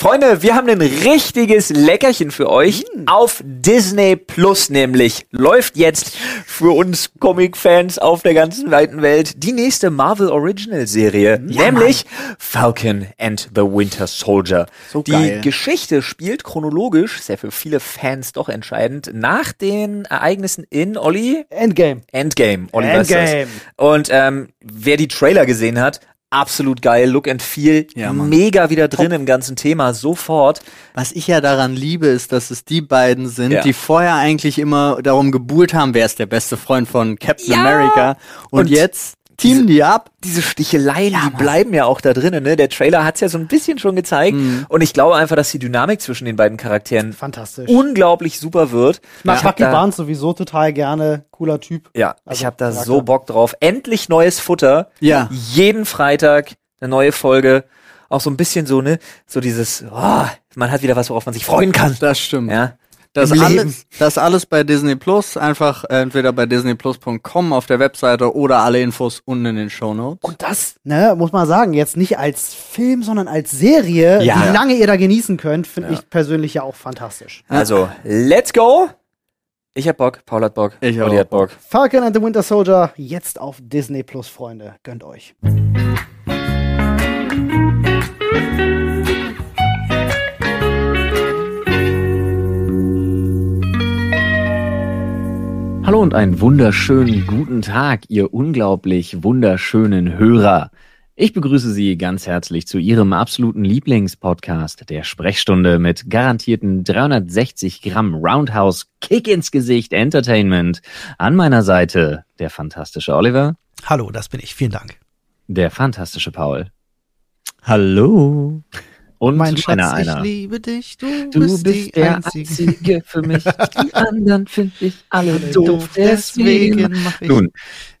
Freunde, wir haben ein richtiges Leckerchen für euch mm. auf Disney Plus nämlich. Läuft jetzt für uns Comic-Fans auf der ganzen weiten Welt die nächste Marvel Original Serie, ja, nämlich Mann. Falcon and the Winter Soldier. So die geil. Geschichte spielt chronologisch, sehr für viele Fans doch entscheidend, nach den Ereignissen in Olli Endgame. Endgame, Olli Endgame. Und ähm, wer die Trailer gesehen hat, absolut geil, Look and Feel, ja, mega wieder drin Top. im ganzen Thema, sofort. Was ich ja daran liebe, ist, dass es die beiden sind, ja. die vorher eigentlich immer darum gebuhlt haben, wer ist der beste Freund von Captain ja. America und, und jetzt teamen die ab. Diese Sticheleien, ja, die bleiben ja auch da drinnen. Ne? Der Trailer hat's ja so ein bisschen schon gezeigt. Mhm. Und ich glaube einfach, dass die Dynamik zwischen den beiden Charakteren fantastisch unglaublich super wird. Ich mag Bucky Barnes sowieso total gerne. Cooler Typ. Ja, also, ich habe da so Bock drauf. Endlich neues Futter. Ja. Jeden Freitag eine neue Folge. Auch so ein bisschen so, ne, so dieses, oh, man hat wieder was, worauf man sich freuen kann. Das stimmt. Ja. Das alles, das alles bei Disney Plus, einfach entweder bei disneyplus.com auf der Webseite oder alle Infos unten in den Show Notes. Und das, ne, muss man sagen, jetzt nicht als Film, sondern als Serie, ja. wie lange ihr da genießen könnt, finde ja. ich persönlich ja auch fantastisch. Also, let's go! Ich hab Bock, Paul hat Bock, ich Olli hat Bock. Falcon and the Winter Soldier, jetzt auf Disney Plus, Freunde. Gönnt euch. Hallo und einen wunderschönen guten Tag, ihr unglaublich wunderschönen Hörer. Ich begrüße Sie ganz herzlich zu Ihrem absoluten Lieblingspodcast, der Sprechstunde mit garantierten 360 Gramm Roundhouse Kick ins Gesicht Entertainment. An meiner Seite der fantastische Oliver. Hallo, das bin ich. Vielen Dank. Der fantastische Paul. Hallo. Und mein Schatz, einer, ich liebe dich, du, du bist, bist der Einzige. Einzige. für mich. Die anderen finde ich alle doof, deswegen mache ich. Nun,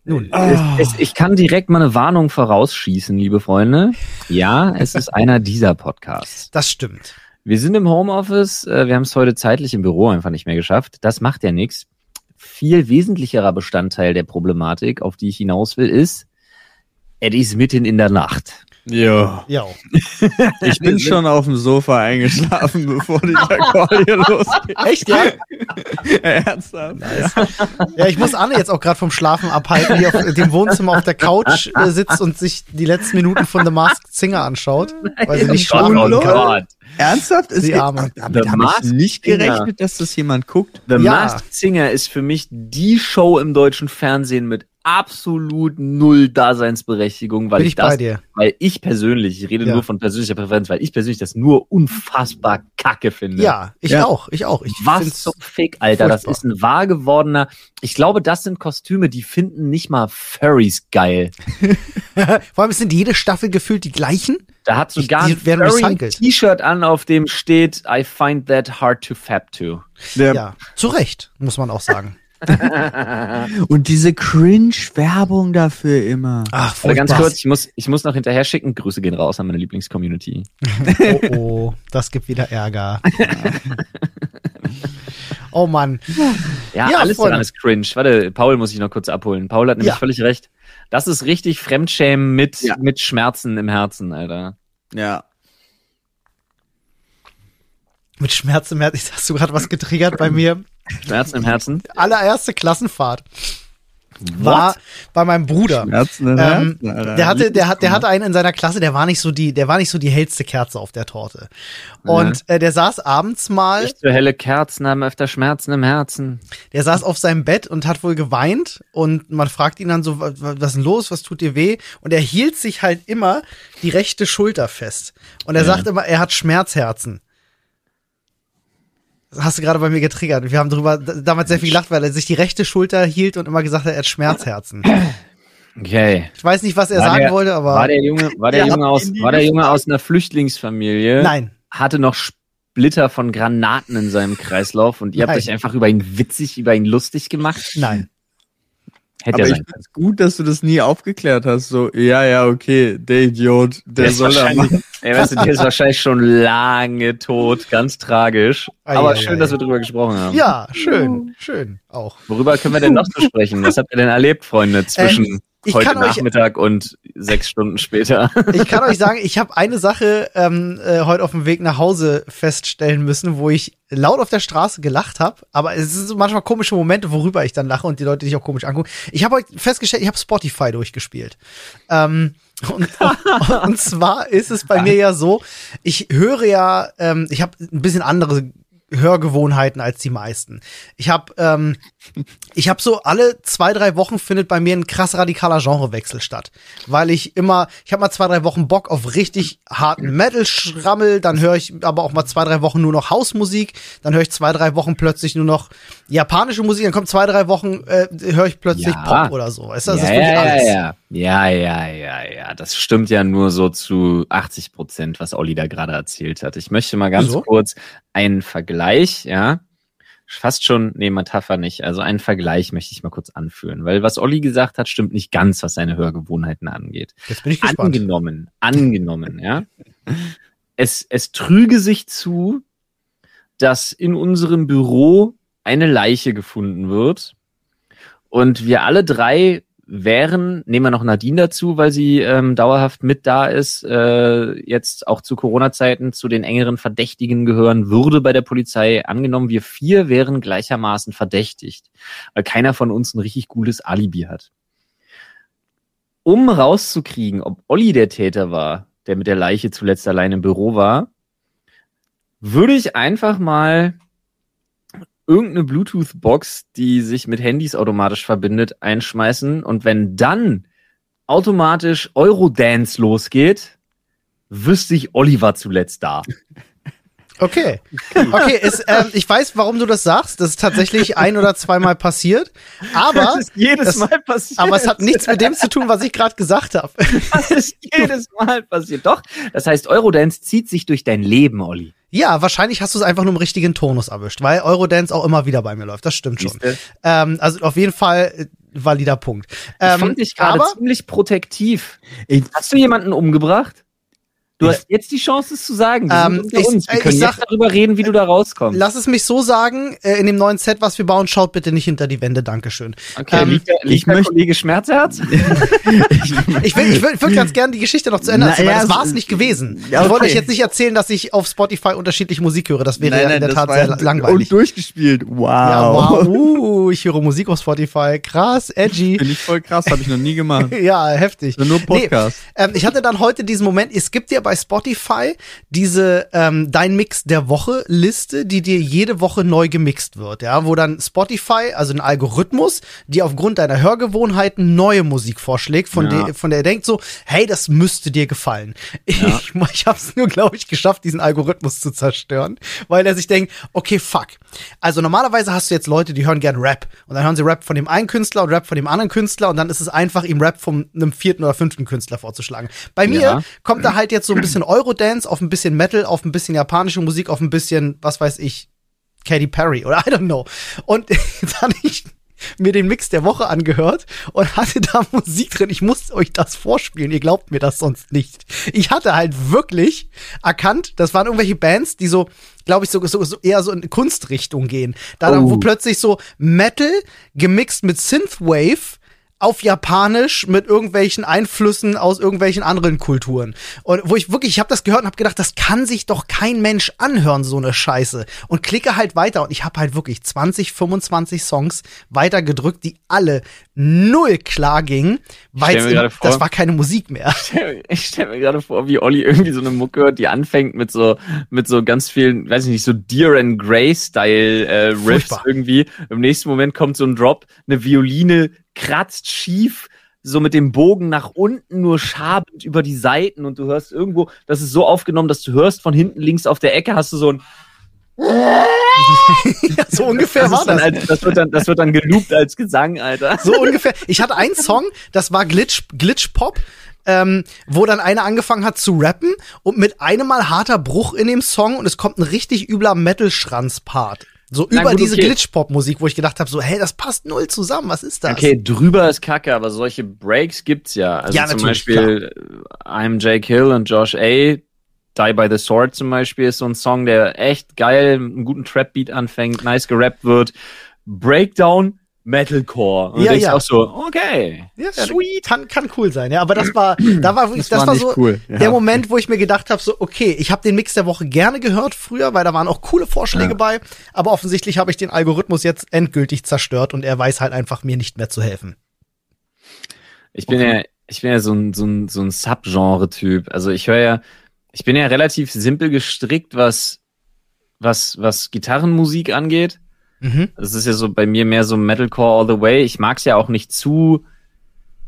nun oh. es, es, ich kann direkt mal eine Warnung vorausschießen, liebe Freunde. Ja, es ist einer dieser Podcasts. Das stimmt. Wir sind im Homeoffice, äh, wir haben es heute zeitlich im Büro einfach nicht mehr geschafft. Das macht ja nichts. Viel wesentlicherer Bestandteil der Problematik, auf die ich hinaus will, ist, es ist mitten in der Nacht. Ja. ja. Ich bin schon auf dem Sofa eingeschlafen, bevor dieser Call hier losgeht. Echt, ja? Ernsthaft? Nice. Ja, ich muss Anne jetzt auch gerade vom Schlafen abhalten, die auf dem Wohnzimmer auf der Couch äh, sitzt und sich die letzten Minuten von The Masked Singer anschaut, weil sie nicht schlafen oh kann. Ernsthaft? Ist die Arme. Damit habe ich nicht gerechnet, dass das jemand guckt. The ja. Masked Singer ist für mich die Show im deutschen Fernsehen mit absolut null Daseinsberechtigung, weil Bin ich, ich das, weil ich persönlich, ich rede ja. nur von persönlicher Präferenz, weil ich persönlich das nur unfassbar kacke finde. Ja, ich ja. auch, ich auch. Ich Was zum Fick, Alter, furchtbar. das ist ein wahr gewordener, ich glaube, das sind Kostüme, die finden nicht mal Furries geil. Vor allem sind jede Staffel gefühlt die gleichen. Da hat sogar ein T-Shirt an, auf dem steht, I find that hard to fab to. Ja, ja zu Recht, muss man auch sagen. und diese Cringe-Werbung dafür immer. Ach, Aber ganz kurz, ich muss, ich muss noch hinterher schicken. Grüße gehen raus an meine Lieblingscommunity. oh, oh, das gibt wieder Ärger. oh Mann. Ja, ja alles Freunde. daran ist cringe. Warte, Paul muss ich noch kurz abholen. Paul hat nämlich ja. völlig recht. Das ist richtig Fremdschämen mit, ja. mit Schmerzen im Herzen, Alter. Ja. Mit Schmerzen im Herzen. Hast du gerade was getriggert bei mir? Schmerzen im Herzen? Allererste Klassenfahrt war What? bei meinem Bruder. Schmerzen ähm, Herzen, der hatte, der hat, der hatte einen in seiner Klasse, der war nicht so die, der war nicht so die hellste Kerze auf der Torte. Und ja. äh, der saß abends mal. Nicht so helle Kerzen haben öfter Schmerzen im Herzen. Der saß auf seinem Bett und hat wohl geweint und man fragt ihn dann so, was, was ist denn los, was tut dir weh? Und er hielt sich halt immer die rechte Schulter fest. Und er ja. sagt immer, er hat Schmerzherzen hast du gerade bei mir getriggert. Wir haben darüber damals sehr viel gelacht, weil er sich die rechte Schulter hielt und immer gesagt hat, er hat Schmerzherzen. Okay. Ich weiß nicht, was er war sagen der, wollte, aber. War der Junge, war der Junge aus, war der Junge aus einer Flüchtlingsfamilie? Nein. Hatte noch Splitter von Granaten in seinem Kreislauf und ihr Nein. habt euch einfach über ihn witzig, über ihn lustig gemacht? Nein. Hätte Aber ich finde es gut, dass du das nie aufgeklärt hast. So, ja, ja, okay, der Idiot, der, der soll da machen. Ey, weißt du, der ist wahrscheinlich schon lange tot, ganz tragisch. Ah, Aber ja, schön, ja, dass wir drüber gesprochen haben. Ja, schön, schön, auch. Worüber können wir denn noch so sprechen? Was habt ihr denn erlebt, Freunde, zwischen ähm, ich heute Nachmittag euch, und sechs Stunden später. Ich kann euch sagen, ich habe eine Sache ähm, äh, heute auf dem Weg nach Hause feststellen müssen, wo ich laut auf der Straße gelacht habe, aber es sind so manchmal komische Momente, worüber ich dann lache und die Leute sich auch komisch angucken. Ich habe heute festgestellt, ich habe Spotify durchgespielt. Ähm, und, und zwar ist es bei mir ja so, ich höre ja, ähm, ich habe ein bisschen andere Hörgewohnheiten als die meisten. Ich habe ähm, ich habe so alle zwei drei Wochen findet bei mir ein krass radikaler Genrewechsel statt, weil ich immer ich habe mal zwei drei Wochen Bock auf richtig harten Metal Schrammel, dann höre ich aber auch mal zwei drei Wochen nur noch Hausmusik, dann höre ich zwei drei Wochen plötzlich nur noch japanische Musik, dann kommt zwei drei Wochen äh, höre ich plötzlich ja. Pop oder so. Weißt du, das ja, ist wirklich ja, alles. Ja, ja, ja, ja, ja, das stimmt ja nur so zu 80 Prozent, was Olli da gerade erzählt hat. Ich möchte mal ganz so? kurz einen Vergleich, ja, fast schon, nee, Metapher nicht, also einen Vergleich möchte ich mal kurz anführen, weil was Olli gesagt hat, stimmt nicht ganz, was seine Hörgewohnheiten angeht. Jetzt bin ich gespannt. Angenommen, angenommen, ja. Es, es trüge sich zu, dass in unserem Büro eine Leiche gefunden wird und wir alle drei wären, nehmen wir noch Nadine dazu, weil sie ähm, dauerhaft mit da ist, äh, jetzt auch zu Corona-Zeiten zu den engeren Verdächtigen gehören würde bei der Polizei. Angenommen, wir vier wären gleichermaßen verdächtigt, weil keiner von uns ein richtig gutes Alibi hat. Um rauszukriegen, ob Olli der Täter war, der mit der Leiche zuletzt allein im Büro war, würde ich einfach mal irgendeine Bluetooth-Box, die sich mit Handys automatisch verbindet, einschmeißen und wenn dann automatisch Eurodance losgeht, wüsste ich Oliver zuletzt da. Okay. Okay, ist, ähm, ich weiß, warum du das sagst. Das ist tatsächlich ein oder zweimal passiert. Aber das ist jedes das, Mal passiert. Aber es hat nichts mit dem zu tun, was ich gerade gesagt habe. Das ist jedes Mal passiert. Doch. Das heißt, Eurodance zieht sich durch dein Leben, Olli. Ja, wahrscheinlich hast du es einfach nur im richtigen Tonus erwischt, weil Eurodance auch immer wieder bei mir läuft. Das stimmt schon. Ähm, also auf jeden Fall äh, valider Punkt. Ähm, ich fand dich gerade ziemlich protektiv. Hast du jemanden umgebracht? Du hast jetzt die Chance, es zu sagen. Ähm, ich, uns. Wir können ich sag, darüber reden, wie du da rauskommst. Lass es mich so sagen, äh, in dem neuen Set, was wir bauen, schaut bitte nicht hinter die Wände. Dankeschön. Okay, ähm, liegt der, liegt der Kollege Schmerzherz? ich will, ich will, ganz gerne die Geschichte noch zu Ende erzählen, weil das war es nicht gewesen. Ja, okay. Ich wollte euch jetzt nicht erzählen, dass ich auf Spotify unterschiedliche Musik höre. Das wäre nein, nein, ja in der Tat sehr langweilig. Und durchgespielt. Wow. Ja, wow. Uh, ich höre Musik auf Spotify. Krass, edgy. Finde ich voll krass, habe ich noch nie gemacht. ja, heftig. Nur Podcast. Nee, ähm, ich hatte dann heute diesen Moment, es gibt ja bei Spotify diese ähm, Dein Mix der Woche Liste, die dir jede Woche neu gemixt wird, ja, wo dann Spotify, also ein Algorithmus, die aufgrund deiner Hörgewohnheiten neue Musik vorschlägt, von, ja. der, von der er denkt so, hey, das müsste dir gefallen. Ja. Ich, ich habe es nur, glaube ich, geschafft, diesen Algorithmus zu zerstören, weil er sich denkt, okay, fuck. Also normalerweise hast du jetzt Leute, die hören gern Rap und dann hören sie Rap von dem einen Künstler und Rap von dem anderen Künstler und dann ist es einfach, ihm Rap von einem vierten oder fünften Künstler vorzuschlagen. Bei mir ja. kommt da halt jetzt so ein bisschen Eurodance Dance, auf ein bisschen Metal, auf ein bisschen japanische Musik, auf ein bisschen, was weiß ich, Katy Perry oder I don't know. Und jetzt hatte ich mir den Mix der Woche angehört und hatte da Musik drin. Ich muss euch das vorspielen. Ihr glaubt mir das sonst nicht. Ich hatte halt wirklich erkannt, das waren irgendwelche Bands, die so, glaube ich, so, so, so eher so in Kunstrichtung gehen. Da, oh. wo plötzlich so Metal gemixt mit Synthwave auf Japanisch mit irgendwelchen Einflüssen aus irgendwelchen anderen Kulturen. Und wo ich wirklich, ich habe das gehört und habe gedacht, das kann sich doch kein Mensch anhören, so eine Scheiße. Und klicke halt weiter und ich habe halt wirklich 20, 25 Songs weiter gedrückt, die alle null klar gingen, weil das war keine Musik mehr. Ich stelle mir gerade vor, wie Olli irgendwie so eine Mucke hört, die anfängt mit so mit so ganz vielen, weiß ich nicht, so Deer and Grey Style äh, irgendwie. Im nächsten Moment kommt so ein Drop, eine Violine kratzt schief, so mit dem Bogen nach unten, nur schabend über die Seiten und du hörst irgendwo, das ist so aufgenommen, dass du hörst von hinten links auf der Ecke hast du so ein ja, so ungefähr das war das. Als, das, wird dann, das wird dann geloopt als Gesang, Alter. So ungefähr. Ich hatte einen Song, das war Glitch, Glitch Pop. Ähm, wo dann einer angefangen hat zu rappen und mit einem Mal harter Bruch in dem Song und es kommt ein richtig übler Metal-Schranz-Part. So Na, über gut, diese okay. Glitch-Pop-Musik, wo ich gedacht habe, so, hey, das passt null zusammen, was ist das? Okay, drüber ist kacke, aber solche Breaks gibt's ja. Also ja, zum Beispiel klar. I'm Jake Hill und Josh A. Die by the Sword zum Beispiel ist so ein Song, der echt geil, einen guten Trap-Beat anfängt, nice gerappt wird. Breakdown Metalcore. Und Ja, denkst ja. auch so, okay, Ja, sweet. Kann, kann cool sein, ja. Aber das war, da war wirklich, das, war war, so cool, ja. der Moment, wo ich mir gedacht habe, so, okay, ich habe den Mix der Woche gerne gehört früher, weil da waren auch coole Vorschläge Ja. bei. Aber offensichtlich habe ich den Algorithmus jetzt endgültig zerstört und er weiß halt einfach mir nicht mehr zu helfen. Ich bin ja, ich bin ja so ein, so ein, so ein Subgenre-Typ. Also ich höre ja, ich bin ja relativ simpel gestrickt, was, was, was Gitarrenmusik angeht. Mhm. Das ist ja so bei mir mehr so Metalcore all the way. Ich mag's ja auch nicht zu,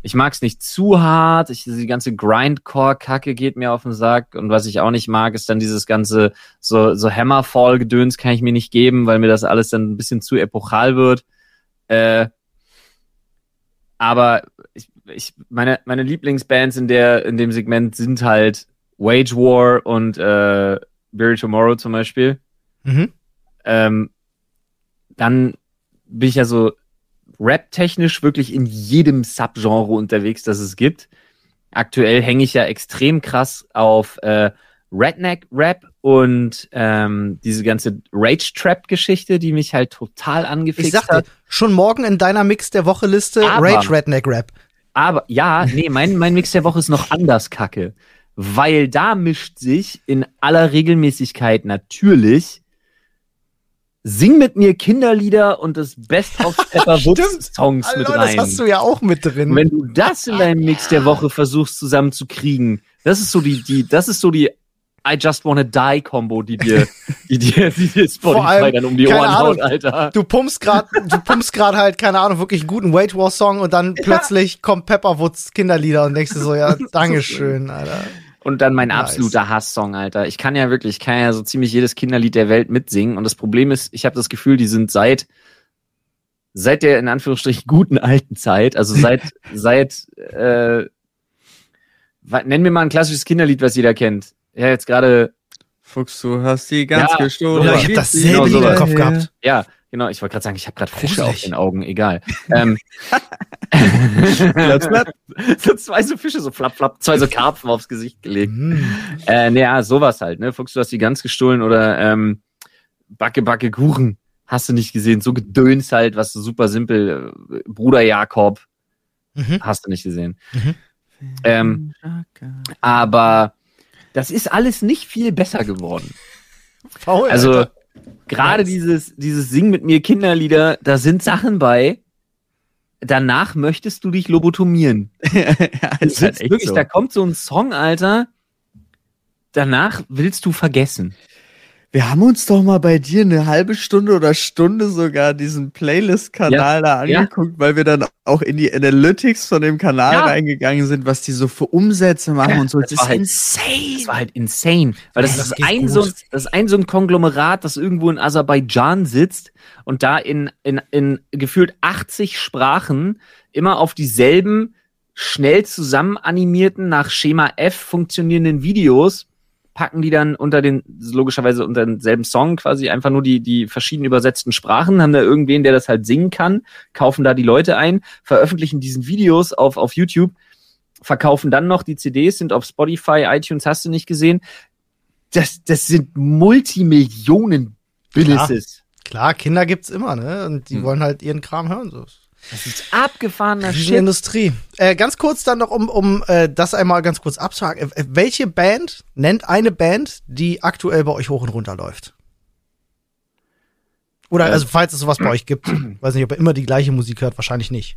ich mag's nicht zu hart. Ich, die ganze Grindcore-Kacke geht mir auf den Sack. Und was ich auch nicht mag, ist dann dieses ganze, so, so Hammerfall-Gedöns kann ich mir nicht geben, weil mir das alles dann ein bisschen zu epochal wird. Äh, aber ich, ich, meine, meine Lieblingsbands in der, in dem Segment sind halt Wage War und äh, Bury Tomorrow zum Beispiel. Mhm. Ähm, dann bin ich ja so rap-technisch wirklich in jedem Subgenre unterwegs, das es gibt. Aktuell hänge ich ja extrem krass auf äh, Redneck-Rap und ähm, diese ganze Rage-Trap-Geschichte, die mich halt total angefixt Ich sag dir, hat. schon morgen in deiner Mix der Woche Liste Aber- Rage Redneck Rap. Aber ja, nee, mein, mein Mix der Woche ist noch anders kacke. Weil da mischt sich in aller Regelmäßigkeit natürlich Sing mit mir Kinderlieder und das Best of Pepper Woods Songs mit Hallo, rein. das hast du ja auch mit drin. Und wenn du das in deinem Mix der Woche versuchst zusammenzukriegen, das ist so die, die, das ist so die I just wanna die Combo, die dir, die dir, die dir Spotify allem, dann um die Ohren Ahnung, haut, Alter. Du pumpst grad, du pumpst grad halt, keine Ahnung, wirklich einen guten Wage War Song und dann plötzlich kommt Pepperwoods Kinderlieder und denkst du so, ja, Dankeschön, Alter. Und dann mein Nice. absoluter Hasssong, Alter. Ich kann ja wirklich, ich kann ja so ziemlich jedes Kinderlied der Welt mitsingen. Und das Problem ist, ich habe das Gefühl, die sind seit seit der in Anführungsstrichen guten alten Zeit, also seit seit äh, wa- nenn mir mal ein klassisches Kinderlied, was jeder kennt. Ja, jetzt gerade, Fuchs, du hast die ganz Ja, gestohlen. Ja, ich hab genau dasselbe Lied im sowas. Kopf gehabt. ja, genau. Ich wollte gerade sagen, ich habe gerade Fische auf den Augen. Egal. ähm, so zwei so Fische, so flapp, flapp, zwei so Karpfen aufs Gesicht gelegt. Hm. Äh, naja, sowas halt, ne? Fuchs, du hast die ganz gestohlen oder ähm, Backe, Backe, Kuchen. Hast du nicht gesehen. So gedöns halt, was so super simpel. Äh, Bruder Jakob. Mhm. Hast du nicht gesehen. Mhm. Ähm, aber das ist alles nicht viel besser geworden. Faul, Also Alter. Gerade dieses, dieses Sing mit mir Kinderlieder, da sind Sachen bei. Danach möchtest du dich lobotomieren. ja, ist halt wirklich, so. da kommt so ein Song, Alter. Danach willst du vergessen. Wir haben uns doch mal bei dir eine halbe Stunde oder Stunde sogar diesen Playlist-Kanal da ja. angeguckt, weil wir dann auch in die Analytics von dem Kanal Ja. reingegangen sind, was die so für Umsätze machen und so. Das war halt- insane. Das war halt insane. Weil das, Ja, das ist ein gut. so, ein- das ist ein so ein Konglomerat, das irgendwo in Aserbaidschan sitzt und da in, in, in gefühlt 80 Sprachen immer auf dieselben schnell zusammen animierten, nach Schema F funktionierenden Videos packen die dann unter den, logischerweise unter denselben Song quasi einfach nur die, die verschieden übersetzten Sprachen, haben da irgendwen, der das halt singen kann, kaufen da die Leute ein, veröffentlichen diesen Videos auf, auf YouTube, verkaufen dann noch die CDs, sind auf Spotify, iTunes, hast du nicht gesehen. Das, das sind Multimillionen Businesses. Klar, Kinder gibt's immer, ne? Und die Hm. wollen halt ihren Kram hören. So. Das ist abgefahrener Shit. Industrie. Äh, ganz kurz dann noch, um, um äh, das einmal ganz kurz abzuhaken. Äh, welche Band nennt eine Band, die aktuell bei euch hoch und runter läuft? Oder, Äh. also, falls es sowas bei euch gibt. Weiß nicht, ob ihr immer die gleiche Musik hört, wahrscheinlich nicht.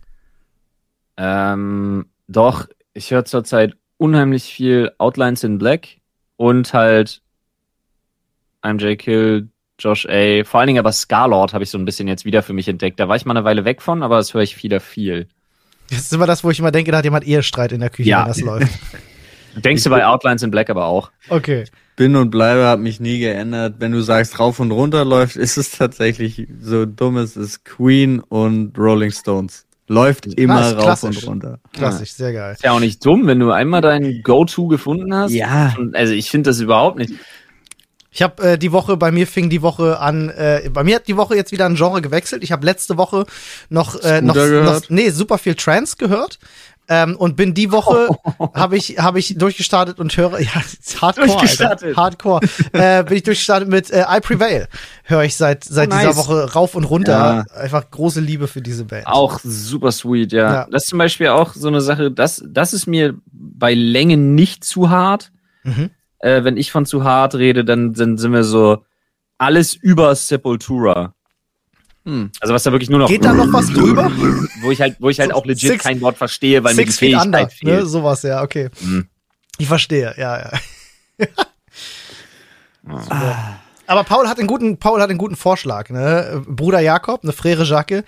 Ähm, doch, ich höre zurzeit unheimlich viel Outlines in Black und halt I'm J. Kill, Josh A. Vor allen Dingen aber Scarlord habe ich so ein bisschen jetzt wieder für mich entdeckt. Da war ich mal eine Weile weg von, aber das höre ich wieder viel. Das ist immer das, wo ich immer denke, da hat jemand Ehestreit in der Küche, Ja. wenn das läuft. Denkst du bei Outlines in Black aber auch? Okay. Bin und bleibe, hat mich nie geändert. Wenn du sagst, rauf und runter läuft, ist es tatsächlich so dumm, es ist Queen und Rolling Stones. Läuft immer Nice, rauf klassisch. und runter. Klassisch, sehr geil. Ist ja auch nicht dumm, wenn du einmal dein Go-To gefunden hast. Ja. Also ich finde das überhaupt nicht. Ich habe äh, die Woche, bei mir fing die Woche an, äh, bei mir hat die Woche jetzt wieder ein Genre gewechselt. Ich habe letzte Woche noch, äh, noch, noch, nee, super viel Trance gehört. Ähm, und bin die Woche, habe ich, hab ich durchgestartet und höre, ja, Hardcore. Alter, Hardcore, äh, bin ich durchgestartet mit äh, I Prevail. Höre ich seit, seit Oh, dieser nice. Woche rauf und runter. Einfach große Liebe für diese Band. Auch super sweet, ja. Ja. Das ist zum Beispiel auch so eine Sache, das, das ist mir bei Länge nicht zu hart. Mhm. Äh, wenn ich von zu hart rede, dann, dann sind wir so alles über Sepultura. Hm. Also was da wirklich nur noch, Geht da noch was drüber? wo ich halt, wo ich halt So auch legit six- kein Wort verstehe, weil mir die Feet Under, Fähigkeit fehlt. ne? Sowas, ja, okay. Mhm. Ich verstehe, ja, ja. Super. Aber Paul hat einen guten, Paul hat einen guten Vorschlag, ne? Bruder Jakob, eine Frere Jacke.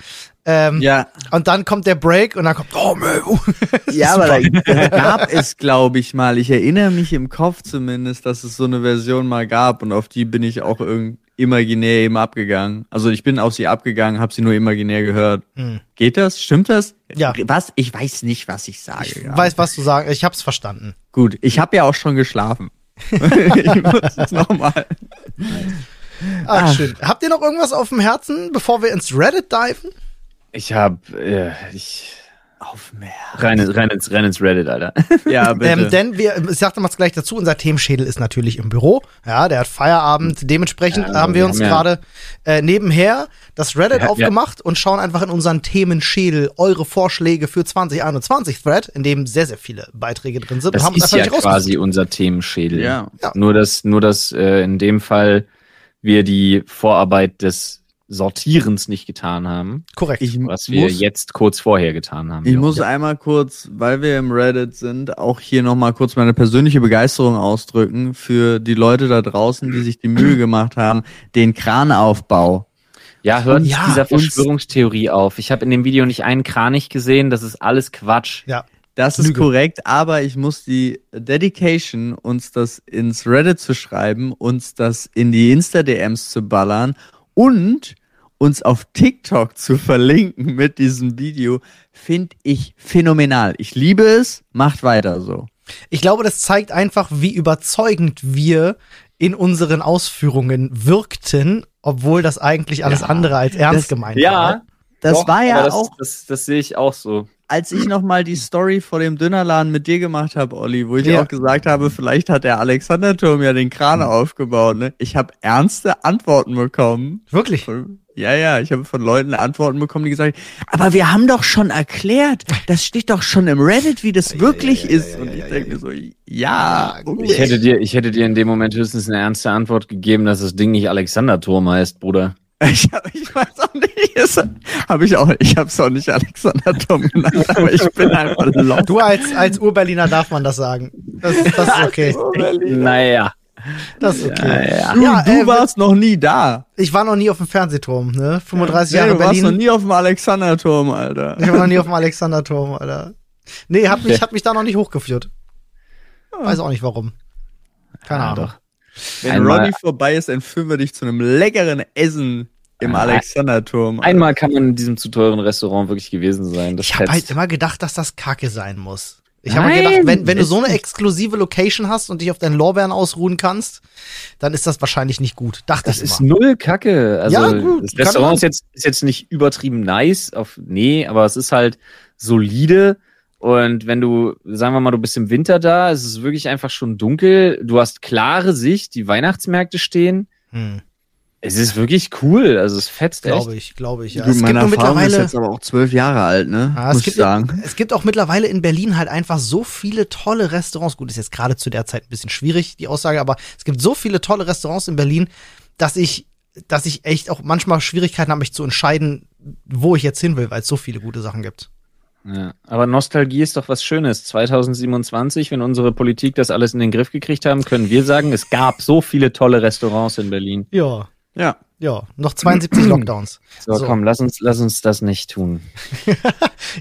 Ähm, Ja, Und dann kommt der Break und dann kommt, oh, Mö. ja aber da, da gab es, glaube ich, mal, ich erinnere mich im Kopf zumindest, dass es so eine Version mal gab und auf die bin ich auch irgend imaginär eben abgegangen. Also ich bin auf sie abgegangen, habe sie nur imaginär gehört. Hm. Geht das? Stimmt das? Ja. Was? Ich weiß nicht, was ich sage. Ich ja. weiß, was du sagst. Ich hab's verstanden. Gut, ich habe ja auch schon geschlafen. ich muss es nochmal. Ach, schön. Habt ihr noch irgendwas auf dem Herzen, bevor wir ins Reddit diven? Ich hab, äh, ich, Auf mehr. rein, rein, ins, rein ins Reddit, Alter. Ja, bitte. Ähm, denn wir, ich sagte mal gleich dazu, unser Themenschädel ist natürlich im Büro. Ja, der hat Feierabend. Dementsprechend Ja, haben wir wir uns ja- gerade äh, nebenher das Reddit Ja, ja. aufgemacht und schauen einfach in unseren Themenschädel eure Vorschläge für 2021 Thread, in dem sehr, sehr viele Beiträge drin sind. Das und haben ist ja quasi unser Themenschädel. Ja. Ja. Nur dass, nur dass äh, in dem Fall wir die Vorarbeit des Sortierens nicht getan haben, Korrekt. ich was wir muss, jetzt kurz vorher getan haben. ich Ja. muss einmal kurz, weil wir im Reddit sind, auch hier nochmal kurz meine persönliche Begeisterung ausdrücken für die Leute da draußen, die sich die Mühe gemacht haben, den Kranaufbau. Ja, hört Ja, dieser Verschwörungstheorie auf. Ich habe in dem Video nicht einen Kranich gesehen, das ist alles Quatsch. ja. Das ist Lüge. korrekt, aber ich muss die Dedication, uns das ins Reddit zu schreiben, uns das in die Insta-DMs zu ballern und uns auf TikTok zu verlinken mit diesem Video, finde ich phänomenal. Ich liebe es, macht weiter so. Ich glaube, das zeigt einfach, wie überzeugend wir in unseren Ausführungen wirkten, obwohl das eigentlich alles Ja, andere als ernst das- gemeint war. Ja, Das doch, war ja das, auch, Das, das sehe ich auch so. Als ich nochmal die Story vor dem Dönerladen mit dir gemacht habe, Olli, wo ich Ja. auch gesagt habe, vielleicht hat der Alexanderturm ja den Kran aufgebaut. Ne? Ich habe ernste Antworten bekommen. Wirklich? Ja, ja, ich habe von Leuten Antworten bekommen, die gesagt haben, aber wir haben doch schon erklärt, das steht doch schon im Reddit, wie das wirklich ist. Und ich denke mir so, ja, okay. Ich hätte, dir, ich hätte dir in dem Moment höchstens eine ernste Antwort gegeben, dass das Ding nicht Alexanderturm heißt, Bruder. ich, hab- ich weiß auch nicht, habe ich auch, ich habe es auch nicht Alexanderturm genannt, aber ich bin einfach lost. Du als, als Ur-Berliner darf man das sagen. Das, ist- das ist okay. Naja. Das ist okay. Ja, Du, Ja, du äh, warst noch nie da. Ich war noch nie auf dem Fernsehturm, ne? 35 Nee, Jahre du warst noch Berlin. nie auf dem Alexanderturm, Alter. Ich war noch nie auf dem Alexanderturm, Alter. Nee, hat mich, hat mich da noch nicht hochgeführt. Weiß auch nicht warum. Keine Ah, Ahnung. doch. Wenn Einmal- Ronny vorbei ist, entführen wir dich zu einem leckeren Essen im Alexanderturm. Einmal kann man in diesem zu teuren Restaurant wirklich gewesen sein. Das Ich habe halt immer gedacht, dass das Kacke sein muss. Ich habe Nein, gedacht, wenn, wenn du so eine exklusive Location hast und dich auf deinen Lorbeeren ausruhen kannst, dann ist das wahrscheinlich nicht gut. Dachte Das ich ist immer. null Kacke. Also Ja, gut, das Restaurant ist jetzt, ist jetzt nicht übertrieben nice, auf, nee, aber es ist halt solide. Und wenn du, sagen wir mal, du bist im Winter da, es ist wirklich einfach schon dunkel, du hast klare Sicht, die Weihnachtsmärkte stehen. Hm, Es ist wirklich cool, also es fetzt echt. glaube ich, glaube ich. Ja. Du, Es gibt meine nur Erfahrung ist mittlerweile, jetzt aber auch zwölf Jahre alt, ne? Ja, Muss es, ich gibt, sagen. es gibt auch mittlerweile in Berlin halt einfach so viele tolle Restaurants. Gut, ist jetzt gerade zu der Zeit ein bisschen schwierig, die Aussage, aber es gibt so viele tolle Restaurants in Berlin, dass ich, dass ich echt auch manchmal Schwierigkeiten habe, mich zu entscheiden, wo ich jetzt hin will, weil es so viele gute Sachen gibt. Ja, aber Nostalgie ist doch was Schönes. 2027, wenn unsere Politik das alles in den Griff gekriegt haben, können wir sagen, es gab so viele tolle Restaurants in Berlin. Ja, Ja. ja, noch 72 Lockdowns. So, So. komm, lass uns, lass uns das nicht tun.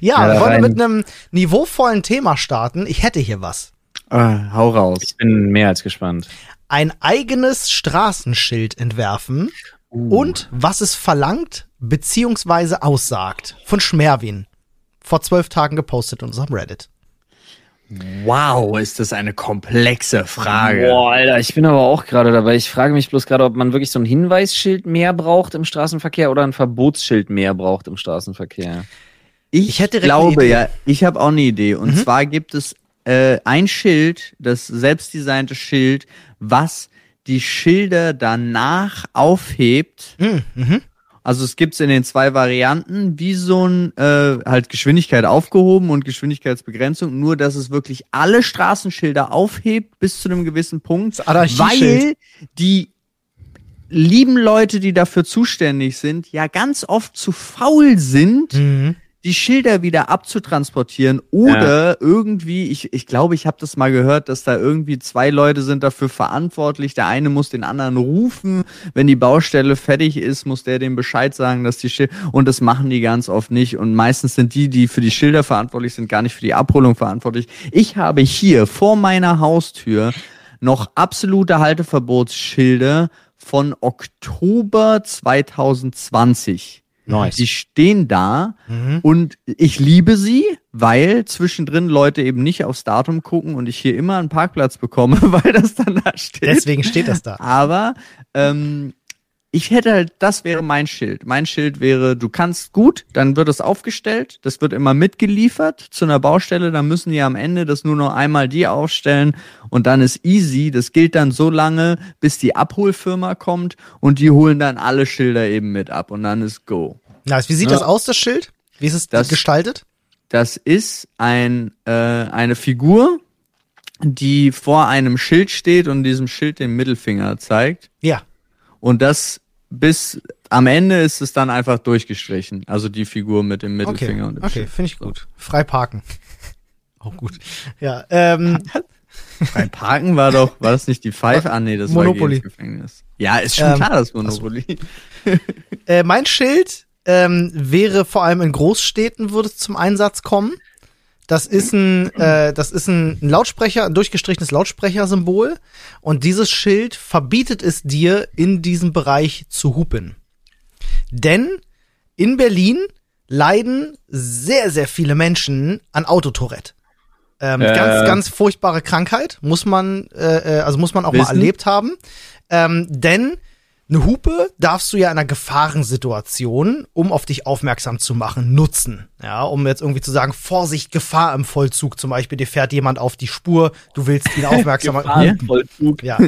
Ja, Ja, wir wollen mit einem niveauvollen Thema starten. Ich hätte hier was. Ah, hau raus. Ich bin mehr als gespannt. Ein eigenes Straßenschild entwerfen und was es verlangt beziehungsweise aussagt. Von Schmerwin. Vor zwölf Tagen gepostet in unserem Reddit. Wow, ist das eine komplexe Frage. Boah, Alter, ich bin aber auch gerade dabei. Ich frage mich bloß gerade, ob man wirklich so ein Hinweisschild mehr braucht im Straßenverkehr oder ein Verbotsschild mehr braucht im Straßenverkehr. Ich, Ich hätte glaube ja, ich habe auch eine Idee. Und Mhm. zwar gibt es äh, ein Schild, das selbstdesignte Schild, was die Schilder danach aufhebt. Mhm. Also es gibt's in den zwei Varianten, wie so ein äh, halt Geschwindigkeit aufgehoben und Geschwindigkeitsbegrenzung, nur dass es wirklich alle Straßenschilder aufhebt bis zu einem gewissen Punkt, weil die lieben Leute, die dafür zuständig sind, ja ganz oft zu faul sind, Mhm. Die Schilder wieder abzutransportieren oder irgendwie, ich, ich glaube, ich habe das mal gehört, dass da irgendwie zwei Leute sind dafür verantwortlich. Der eine muss den anderen rufen, wenn die Baustelle fertig ist, muss der dem Bescheid sagen, dass die Schilder, und das machen die ganz oft nicht. Und meistens sind die, die für die Schilder verantwortlich sind, gar nicht für die Abholung verantwortlich. Ich habe hier vor meiner Haustür noch absolute Halteverbotsschilder von Oktober 2020. Nice. Die stehen da Mhm. und ich liebe sie, weil zwischendrin Leute eben nicht aufs Datum gucken und ich hier immer einen Parkplatz bekomme, weil das dann da steht. Deswegen steht das da. Aber ähm, ich hätte halt, das wäre mein Schild. Mein Schild wäre, du kannst gut, dann wird es aufgestellt, das wird immer mitgeliefert zu einer Baustelle, dann müssen die am Ende das nur noch einmal die aufstellen und dann ist easy. Das gilt dann so lange, bis die Abholfirma kommt und die holen dann alle Schilder eben mit ab und dann ist go. Nice. Wie sieht Ja. das aus, das Schild? Wie ist es Das- gestaltet? Das ist ein, äh, eine Figur, die vor einem Schild steht und diesem Schild den Mittelfinger zeigt. Ja. Und das bis am Ende ist es dann einfach durchgestrichen. Also die Figur mit dem Okay, Mittelfinger und dem okay finde ich gut. Frei parken. Auch gut. Ja, ähm, Beim Parken war doch, war das nicht die Pfeife? Ah, nee, das Monopoly. war Gefängnis. Ja, ist schon Ähm, klar, das Monopoly. äh, mein Schild ähm, wäre vor allem in Großstädten würde es zum Einsatz kommen. Das ist ein, äh, das ist ein Lautsprecher, ein durchgestrichenes Lautsprechersymbol. Und dieses Schild verbietet es dir, in diesem Bereich zu hupen. Denn in Berlin leiden sehr, sehr viele Menschen an Autotourette. Ähm, Äh. Ganz, ganz furchtbare Krankheit, muss man, äh, äh, also muss man auch mal Wissen? erlebt haben. Ähm, denn eine Hupe darfst du ja in einer Gefahrensituation, um auf dich aufmerksam zu machen, nutzen. Ja, um jetzt irgendwie zu sagen, Vorsicht, Gefahr im Vollzug. Zum Beispiel, dir fährt jemand auf die Spur, du willst ihn aufmerksam machen. Gefahrenvollzug. Ja,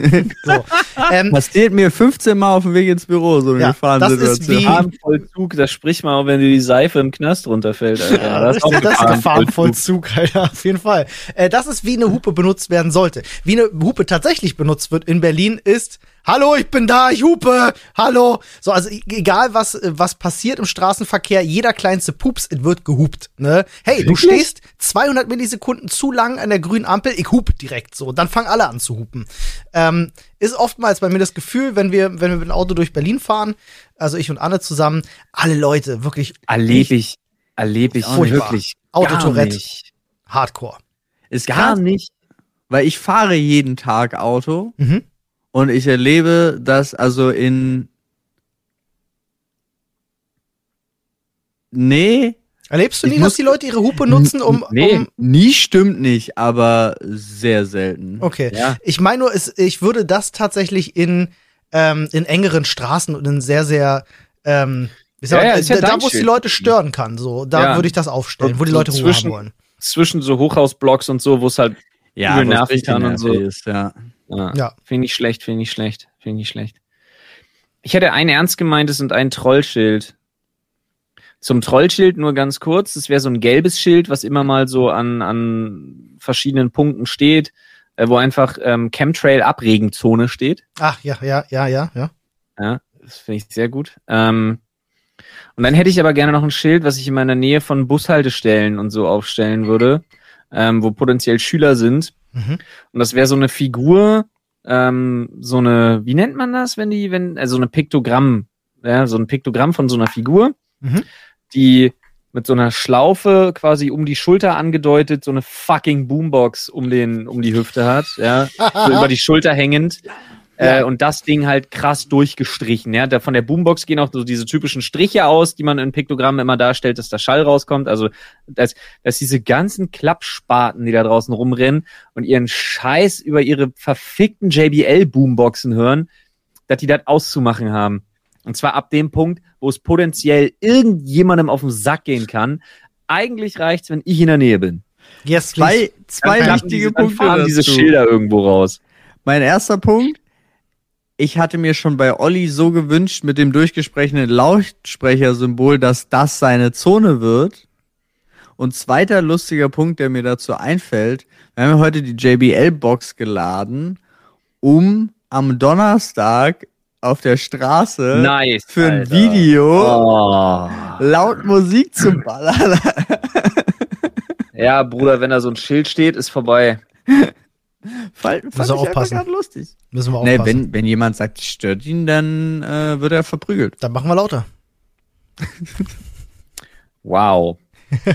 so. ähm, Passiert mir 15 Mal auf dem Weg ins Büro, so eine Ja, Gefahrensituation. das ist wie- Gefahrenvollzug, das sprich mal, auch wenn dir die Seife im Knast runterfällt, Alter. Ja, das ist das ist Gefahrenvollzug. Gefahrenvollzug, Alter, auf jeden Fall. Äh, das ist, wie eine Hupe benutzt werden sollte. Wie eine Hupe tatsächlich benutzt wird in Berlin ist, hallo, ich bin da, ich hupe, hallo. So, also e- egal was, äh, was passiert im Straßenverkehr, jeder kleinste Pups, es wird gehupt, ne? Hey, du stehst 200 Millisekunden zu lang an der grünen Ampel, ich hup direkt so. Dann fangen alle an zu hupen. Ähm, ist oftmals bei mir das Gefühl, wenn wir, wenn wir mit dem Auto durch Berlin fahren, also ich und Anne zusammen, alle Leute wirklich Erlebe ich, erlebe ich Furchtbar. wirklich Autotourette. hardcore. Ist Gar gar nicht, weil ich fahre jeden Tag Auto Mhm. Und ich erlebe das also in Nee, Erlebst du nie, dass die Leute ihre Hupe nutzen, um, Nee. um nie stimmt nicht, aber sehr selten. Okay. Ja. Ich meine nur, es, ich würde das tatsächlich in, ähm, in engeren Straßen und in sehr, sehr, ähm, Ja, mal, ja, ist ja da, da wo es die. Leute stören kann, so, da Ja. würde ich das aufstellen, wo die So Leute Ruhe zwischen- haben wollen. Zwischen so Hochhausblocks und so, wo es halt Ja, übel richtig kann und so. nervig Ist, ja. Ja. Ja. Finde ich schlecht, finde ich schlecht, finde ich schlecht. Ich hätte ein ernst gemeintes und ein Trollschild. Zum Trollschild nur ganz kurz. Das wäre so ein gelbes Schild, was immer mal so an, an verschiedenen Punkten steht, äh, wo einfach ähm, Chemtrail-Abregenzone steht. Ach, ja, ja, ja, ja, ja. Ja, das finde ich sehr gut. Ähm, und dann hätte ich aber gerne noch ein Schild, was ich in meiner Nähe von Bushaltestellen und so aufstellen würde, ähm, wo potenziell Schüler sind. Mhm. Und das wäre so eine Figur, ähm, so eine, wie nennt man das, wenn die, wenn, also eine Piktogramm, ja, so ein Piktogramm von so einer Figur, Mhm. die mit so einer Schlaufe quasi um die Schulter angedeutet so eine fucking Boombox um den, um die Hüfte hat, ja, so über die Schulter hängend. Äh, und das Ding halt krass durchgestrichen, ja. Da von der Boombox gehen auch so diese typischen Striche aus, die man in Piktogrammen immer darstellt, dass da Schall rauskommt. Also, dass, dass diese ganzen Klappspaten, die da draußen rumrennen und ihren Scheiß über ihre verfickten JBL-Boomboxen hören, dass die das auszumachen haben. Und zwar ab dem Punkt, wo es potenziell irgendjemandem auf den Sack gehen kann. eigentlich reicht's, wenn ich in der Nähe bin. Yes. Zwei, zwei wichtige diese, dann Punkte fahren diese. Schilder irgendwo raus. Mein erster Punkt. Ich hatte mir schon bei Olli so gewünscht mit dem durchgesprochenen Lautsprechersymbol, dass das seine Zone wird. Und zweiter lustiger Punkt, der mir dazu einfällt, wir haben heute die JBL-Box geladen, um am Donnerstag auf der Straße Nice. für ein Alter. Video Oh. laut Musik zu ballern. Ja, Bruder, wenn da so ein Schild steht, ist vorbei. Fand, fand Muss ich einfach aufpassen. grad lustig. Müssen wir Nee, aufpassen. wenn, wenn jemand sagt, stört ihn, dann äh, wird er verprügelt. Dann machen wir lauter. Wow.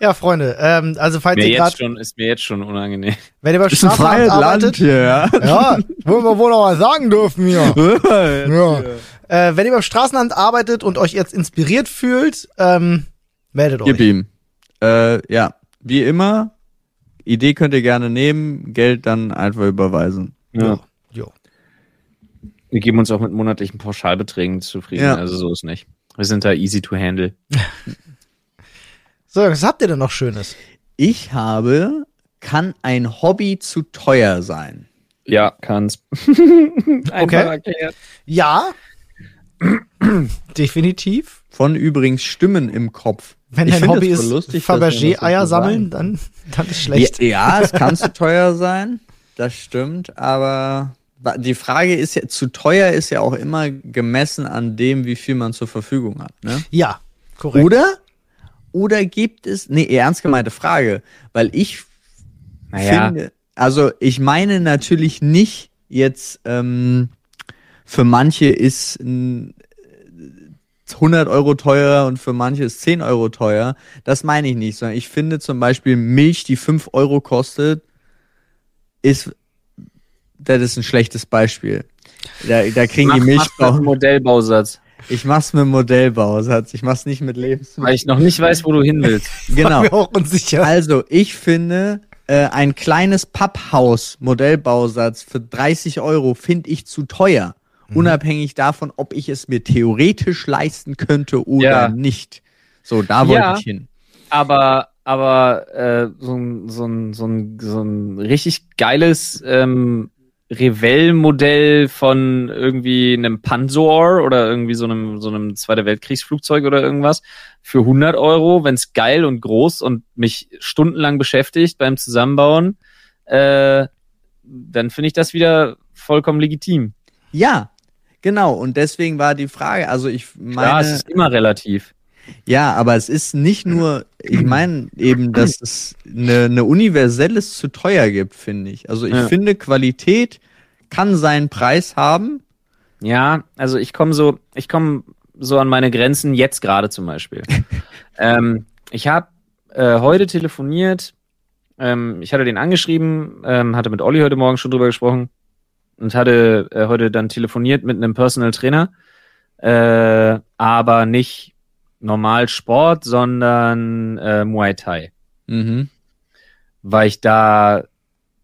Ja, Freunde, ähm, also falls Mir ihr gerade, schon, ist mir jetzt schon unangenehm. wenn ihr beim Straßenamt arbeitet, hier, ja. ja, wollen wir wohl noch mal sagen dürfen hier. Ja. Äh, wenn ihr beim Straßenamt arbeitet und euch jetzt inspiriert fühlt, ähm, meldet Gib euch. ihm. Äh, ja, wie immer, Idee könnt ihr gerne nehmen, Geld dann einfach überweisen. Ja. Jo. Wir geben uns auch mit monatlichen Pauschalbeträgen zufrieden. Ja. Also so ist nicht. Wir sind da easy to handle. So, was habt ihr denn noch Schönes? Ich habe, kann ein Hobby zu teuer sein? Ja, kann's. Okay. erklärt. Ja, definitiv. Von übrigens Stimmen im Kopf. Wenn Ich dein Hobby ist, lustig, Fabergé-Eier sammeln, dann, dann ist schlecht. Ja, ja, es kann zu teuer sein, das stimmt, aber die Frage ist ja, zu teuer ist ja auch immer gemessen an dem, wie viel man zur Verfügung hat. Ne? Ja, korrekt. Oder? Oder gibt es, nee, ernst gemeinte Frage, weil ich Naja. finde, also ich meine natürlich nicht jetzt, ähm, für manche ist ein, äh, 100 Euro teurer und für manche ist 10 Euro teuer. Das meine ich nicht, sondern ich finde zum Beispiel Milch, die 5 Euro kostet, ist, das ist ein schlechtes Beispiel. Da, da kriegen Mach, die einen Modellbausatz, ich mach's mit Modellbausatz, ich mach's nicht mit Lebensmitteln. weil ich noch nicht weiß, wo du hin willst. Genau. War mir auch unsicher. Also, ich finde, äh, ein kleines Papphaus Modellbausatz für 30 Euro finde ich zu teuer. Mhm. Unabhängig davon, ob ich es mir theoretisch leisten könnte oder Ja. nicht. So, da wollte Ja. ich hin. aber aber äh, so ein so ein so ein so ein richtig geiles ähm, Revell-Modell von irgendwie einem Pansor oder irgendwie so einem so einem Zweiter Weltkriegsflugzeug oder irgendwas für 100 Euro, wenn es geil und groß und mich stundenlang beschäftigt beim Zusammenbauen, äh, dann finde ich das wieder vollkommen legitim. Ja, genau. Und deswegen war die Frage, also ich meine. Ja, es ist immer relativ. Ja, aber es ist nicht nur, ich meine eben, dass es eine, eine universelles zu teuer gibt, finde ich. Also ich Ja. finde, Qualität kann seinen Preis haben. Ja, also ich komme so, ich komme so an meine Grenzen jetzt gerade zum Beispiel. ähm, ich habe äh, heute telefoniert, ähm, ich hatte den angeschrieben, ähm, hatte mit Olli heute Morgen schon drüber gesprochen und hatte äh, heute dann telefoniert mit einem Personal Trainer, äh, aber nicht normal Sport, sondern äh, Muay Thai Mhm. weil ich da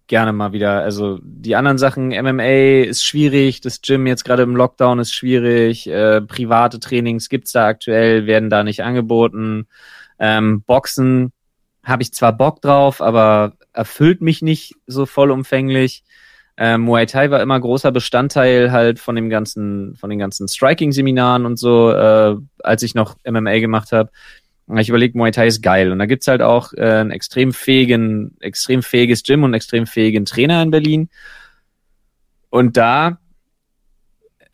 gerne mal wieder, also die anderen Sachen, MMA ist schwierig, das Gym jetzt gerade im Lockdown ist schwierig, äh, private Trainings gibt's da aktuell, werden da nicht angeboten. Ähm, Boxen habe ich zwar Bock drauf, aber erfüllt mich nicht so vollumfänglich. Ähm, Muay Thai war immer großer Bestandteil halt von dem ganzen, von den ganzen Striking-Seminaren und so, äh, als ich noch MMA gemacht habe. Ich überlege, Muay Thai ist geil. Und da gibt's halt auch äh, einen extrem fähigen, extrem fähiges Gym und extrem fähigen Trainer in Berlin. Und da,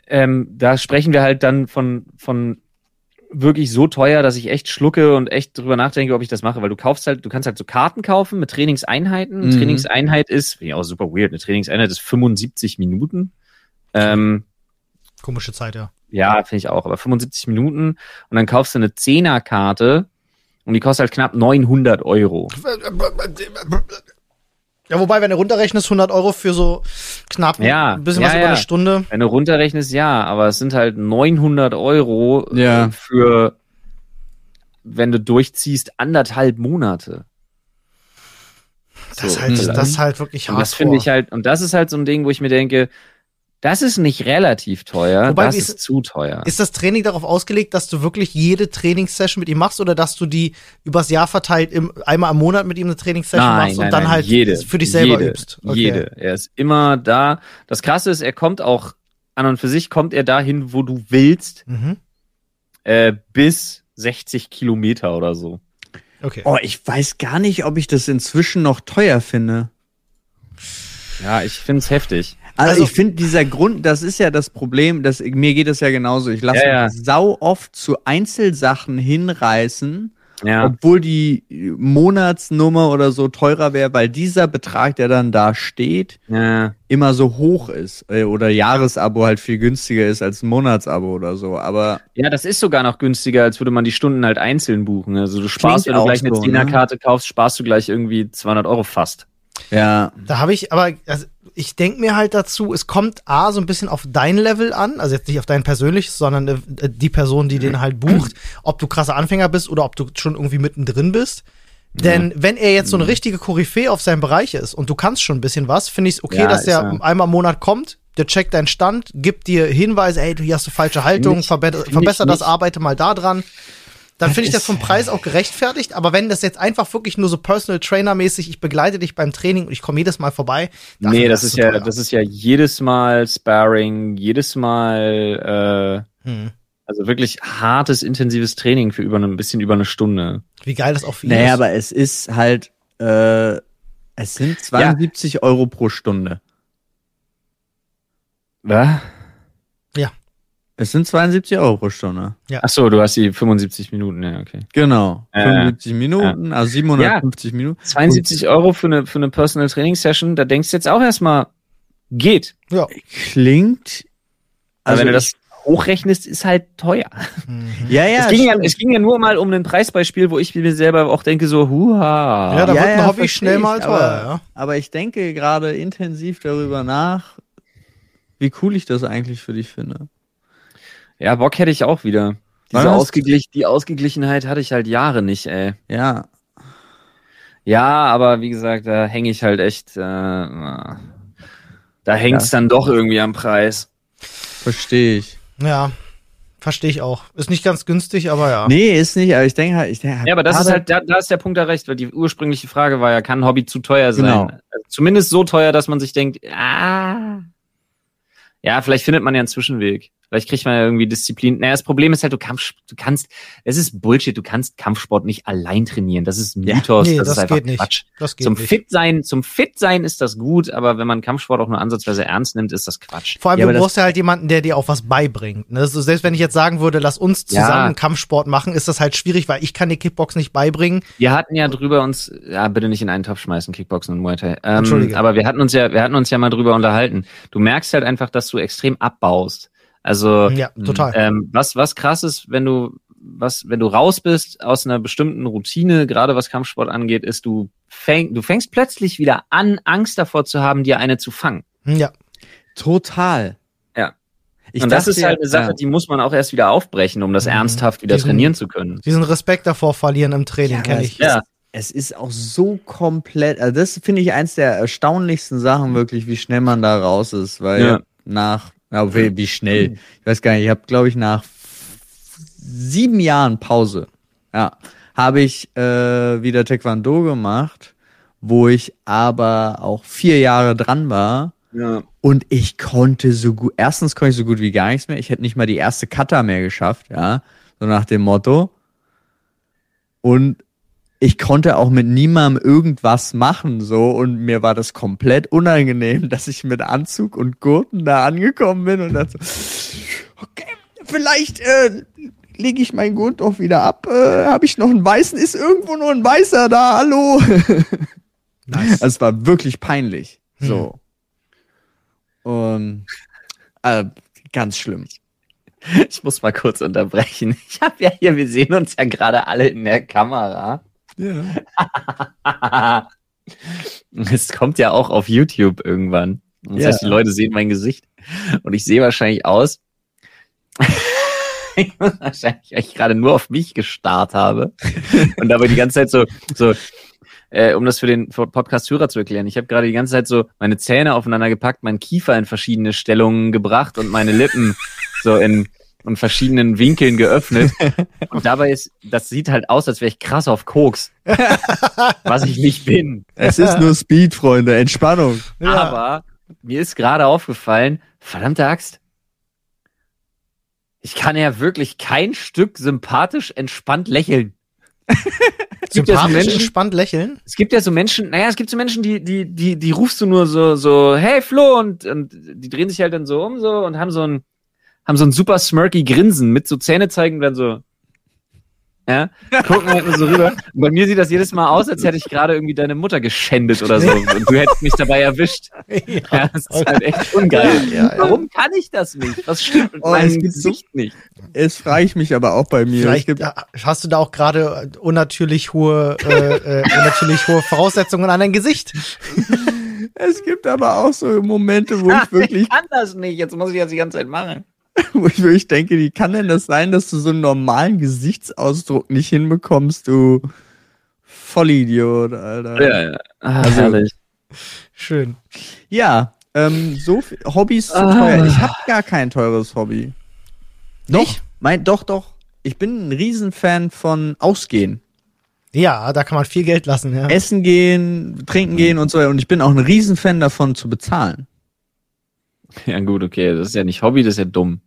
ähm, da sprechen wir halt dann von, von wirklich so teuer, dass ich echt schlucke und echt drüber nachdenke, ob ich das mache, weil du kaufst halt, du kannst halt so Karten kaufen mit Trainingseinheiten. Eine Mhm. Trainingseinheit ist, finde ich auch super weird, eine Trainingseinheit ist 75 Minuten. Ähm, Komische Zeit, ja. ja, finde ich auch, aber 75 Minuten und dann kaufst du eine Zehnerkarte und die kostet halt knapp 900 Euro. Ja, wobei, wenn du runterrechnest, 100 Euro für so knapp Ja, ein bisschen ja, was über ja. eine Stunde. Wenn du runterrechnest, ja, aber es sind halt 900 Euro äh, Ja. für, wenn du durchziehst, anderthalb Monate. Das, ist So, halt, das ist halt wirklich Und hart. das finde ich halt, und das ist halt so ein Ding, wo ich mir denke, Das ist nicht relativ teuer, Wobei, das ist, ist- zu teuer. Ist das Training darauf ausgelegt, dass du wirklich jede Trainingssession mit ihm machst oder dass du die übers Jahr verteilt im, einmal am Monat mit ihm eine Trainingssession machst und dann halt jede, für dich selber jede, übst? Okay. Jede. Er ist immer da. Das Krasse ist, er kommt auch an und für sich kommt er dahin, wo du willst, Mhm. äh, bis 60 Kilometer oder so. Okay. Oh, ich weiß gar nicht, ob ich das inzwischen noch teuer finde. Ja, ich find's heftig. Also, Also- ich finde dieser Grund, das ist ja das Problem, dass mir geht es ja genauso. Ich lasse Ja, ja. mich sau oft zu Einzelsachen hinreißen, Ja. obwohl die Monatsnummer oder so teurer wäre, weil dieser Betrag, der dann da steht, ja. immer so hoch ist äh, oder Jahresabo halt viel günstiger ist als ein Monatsabo oder so. Aber Ja, das ist sogar noch günstiger, als würde man die Stunden halt einzeln buchen. Also du sparst, wenn du auch gleich eine so, ne? Zehnerkarte kaufst, sparst du gleich irgendwie 200 Euro fast. ja, Da habe ich, aber also ich denke mir halt dazu, es kommt A, so ein bisschen auf dein Level an, also jetzt nicht auf dein persönliches, sondern äh, die Person, die den halt bucht, ob du krasser Anfänger bist oder ob du schon irgendwie mittendrin bist. Denn wenn er jetzt so eine richtige Koryphäe auf seinem Bereich ist und du kannst schon ein bisschen was, finde ich es okay, Ja, dass der ja. einmal im Monat kommt, der checkt deinen Stand, gibt dir Hinweise, ey, du hier hast du falsche Haltung, find verbessere das, nicht. arbeite mal da dran. Dann finde ich das vom Preis auch gerechtfertigt, aber wenn das jetzt einfach wirklich nur so Personal Trainer mäßig, ich begleite dich beim Training und ich komme jedes Mal vorbei. nee, ist das es ist ja, teuer. das ist ja jedes Mal Sparring, jedes Mal, äh, Hm. also wirklich hartes, intensives Training für über eine- ein bisschen über eine Stunde. Wie geil das auch für ihn naja, ist. aber es ist halt, äh, es sind 72 Euro pro Stunde. Was? Es sind 72 Euro pro Stunde. Ach so, du hast die 75 Minuten, ja, okay. Genau. Äh, 75 Minuten, also 750 Minuten. 72 Euro für eine, für eine Personal Training Session, da denkst du jetzt auch erstmal, geht. ja. Klingt. Also Also wenn du das hochrechnest, ist halt teuer. Ja, ja. es, ging ja es ging ja nur mal um ein Preisbeispiel, wo ich mir selber auch denke, so, huha. Ja, da Ja, wird ein ja, Hobby schnell mal teuer, aber, ja. aber ich denke gerade intensiv darüber nach, wie cool ich das eigentlich für dich finde. Ja, Bock hätte ich auch wieder. Diese Ausgeglich die Ausgeglichenheit hatte ich halt Jahre nicht, ey. Ja. Ja, aber wie gesagt, da hänge ich halt echt, äh, da hängt's dann doch irgendwie am Preis. Verstehe ich. Ja, verstehe ich auch. Ist nicht ganz günstig, aber ja. Nee, ist nicht, aber ich denke halt, ich denke Ja, aber das ist halt, da, da ist der Punkt da recht, weil die ursprüngliche Frage war ja, kann ein Hobby zu teuer sein? Genau. Also zumindest so teuer, dass man sich denkt, ah. Ja, vielleicht findet man ja einen Zwischenweg. Vielleicht kriegt man ja irgendwie Disziplin. Naja, das Problem ist halt, du, Kampf, du kannst, es ist Bullshit, du kannst Kampfsport nicht allein trainieren. Das ist ein Ja. Mythos, Nee, das, das ist einfach geht nicht. Quatsch. Das geht Zum nicht. Fit sein, zum Fit sein ist das gut, aber wenn man Kampfsport auch nur ansatzweise ernst nimmt, ist das Quatsch. Vor allem, Ja, du brauchst ja halt jemanden, der dir auch was beibringt. Ne? So, selbst wenn ich jetzt sagen würde, lass uns Ja. zusammen Kampfsport machen, ist das halt schwierig, weil ich kann dir Kickbox nicht beibringen. Wir hatten ja drüber uns, ja, bitte nicht in einen Topf schmeißen, Kickboxen und Muay Thai. Ähm, Entschuldige. aber wir hatten uns ja, wir hatten uns ja mal drüber unterhalten. Du merkst halt einfach, dass du extrem abbaust. Also, Ja, total. ähm, was, was krass ist, wenn du, was, wenn du raus bist aus einer bestimmten Routine, gerade was Kampfsport angeht, ist, du fäng, du fängst plötzlich wieder an, Angst davor zu haben, dir eine zu fangen. Ja. total. Ja. Ich und das dachte ist halt eine Sache, ja. die muss man auch erst wieder aufbrechen, um das Mhm. ernsthaft wieder Diesen- trainieren zu können. Diesen Respekt davor verlieren im Training Ja, kenne ich. Ja. Es ist auch so komplett, also das finde ich eins der erstaunlichsten Sachen wirklich, wie schnell man da raus ist, weil Ja. nach, ja, wie, wie schnell, ich weiß gar nicht, ich habe glaube ich nach sieben Jahren Pause, ja, habe ich äh, wieder Taekwondo gemacht, wo ich aber auch vier Jahre dran war Ja. und ich konnte so gut, erstens konnte ich so gut wie gar nichts mehr. Ich hätte nicht mal die erste Kata mehr geschafft, ja. So nach dem Motto. Und ich konnte auch mit niemandem irgendwas machen, so. Und mir war das komplett unangenehm, dass ich mit Anzug und Gurten da angekommen bin und dachte, so, okay, vielleicht, äh, lege ich meinen Gurt doch wieder ab. Äh, Habe ich noch einen weißen? Ist irgendwo nur ein weißer da? Hallo? Nice. Also es war wirklich peinlich. So. Und äh, ganz schlimm. Ich muss mal kurz unterbrechen. Ich habe ja hier, wir sehen uns ja gerade alle in der Kamera. Ja. Es kommt ja auch auf YouTube irgendwann. Das Ja. heißt, die Leute sehen mein Gesicht. Und ich sehe wahrscheinlich aus, ich muss wahrscheinlich, weil ich gerade nur auf mich gestarrt habe. Und dabei die ganze Zeit so, so, äh, um das für den Podcast-Hörer zu erklären. Ich habe gerade die ganze Zeit so meine Zähne aufeinander gepackt, meinen Kiefer in verschiedene Stellungen gebracht und meine Lippen so in, in verschiedenen Winkeln geöffnet. Und dabei ist, das sieht halt aus, als wäre ich krass auf Koks. was ich nicht bin. Es ist nur Speed, Freunde, Entspannung. Ja. Aber mir ist gerade aufgefallen, verdammte Axt. Ich kann ja wirklich kein Stück sympathisch entspannt lächeln. Es gibt ja so Sympathisch Menschen, entspannt lächeln. es gibt ja so Menschen, naja, es gibt so Menschen, die, die, die, die rufst du nur so, so, hey Flo, und, und die drehen sich halt dann so um so und haben so ein, haben so ein super smirky Grinsen mit so Zähne zeigen und dann so, ja, gucken halt nur so rüber. Und bei mir sieht das jedes Mal aus, als hätte ich gerade irgendwie deine Mutter geschändet oder so. Und du hättest mich dabei erwischt. Ja, das ist halt echt ungeil. Ja, ja. Warum kann ich das nicht? Was stimmt mit Oh, meinem gibt so- Gesicht nicht? Es frage ich mich aber auch bei mir. Vielleicht gibt, hast du da auch gerade unnatürlich hohe, äh, äh, unnatürlich hohe Voraussetzungen an dein Gesicht. es gibt aber auch so Momente, wo ich wirklich, ich kann das nicht. Jetzt muss ich das die ganze Zeit machen. wo ich wirklich denke, wie kann denn das sein, dass du so einen normalen Gesichtsausdruck nicht hinbekommst, du Vollidiot, Alter. Ja, ja. Ah, Also- herrlich. Schön. Ja, ähm, so viel, Hobbys zu Ah. teuer. Ich habe gar kein teures Hobby. Doch, Nicht? mein, doch, doch. Ich bin ein Riesenfan von Ausgehen. Ja, da kann man viel Geld lassen, ja. Essen gehen, trinken gehen und so. Und ich bin auch ein Riesenfan davon zu bezahlen. Ja, gut, okay. Das ist ja nicht Hobby, das ist ja dumm.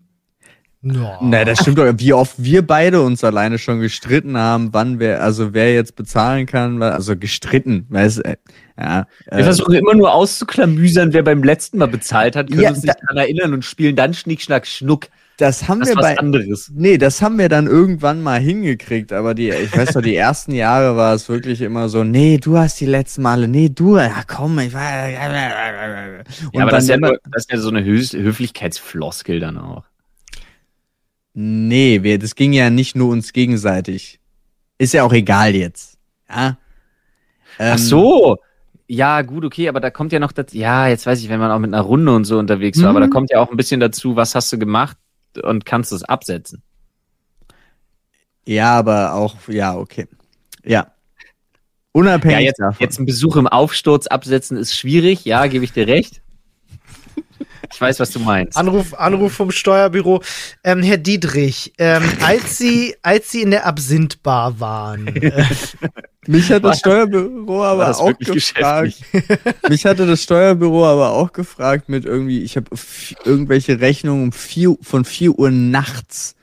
Ja. Na, das stimmt doch. Wie oft wir beide uns alleine schon gestritten haben, wann wer, also wer jetzt bezahlen kann, also gestritten, weißt du, ja. Wir Äh, versuchen immer nur auszuklamüsern, wer beim letzten Mal bezahlt hat, können Ja, uns nicht daran erinnern und spielen dann Schnick, Schnack, Schnuck. Das haben Das wir bei, anderes. Nee, das haben wir dann irgendwann mal hingekriegt, aber die, ich weiß doch, die ersten Jahre war es wirklich immer so, nee, du hast die letzten Male, nee, du, ja komm, ich war. Ja, aber das ist ja, nur, das ist ja so eine Höf Höflichkeitsfloskel dann auch. Nee, wir, das ging ja nicht nur uns gegenseitig. Ist ja auch egal jetzt. Ja. Ähm, Ach so. Ja, gut, okay, aber da kommt ja noch das, ja, jetzt weiß ich, wenn man auch mit einer Runde und so unterwegs war, aber da Mhm. kommt ja auch ein bisschen dazu, was hast du gemacht und kannst es absetzen. Ja, aber auch, ja, okay. Ja. Ja, Unabhängig jetzt, davon. jetzt einen Besuch im Aufsturz absetzen ist schwierig, ja, gebe ich dir recht. Ich weiß, was du meinst. Anruf, Anruf vom Steuerbüro. Ähm, Herr Dietrich, ähm, als Sie, als Sie in der Absinthbar waren, äh, Mich hat das Steuerbüro aber das auch gefragt. Mich hatte das Steuerbüro aber auch gefragt mit irgendwie, ich habe irgendwelche Rechnungen um vier, von 4 Uhr nachts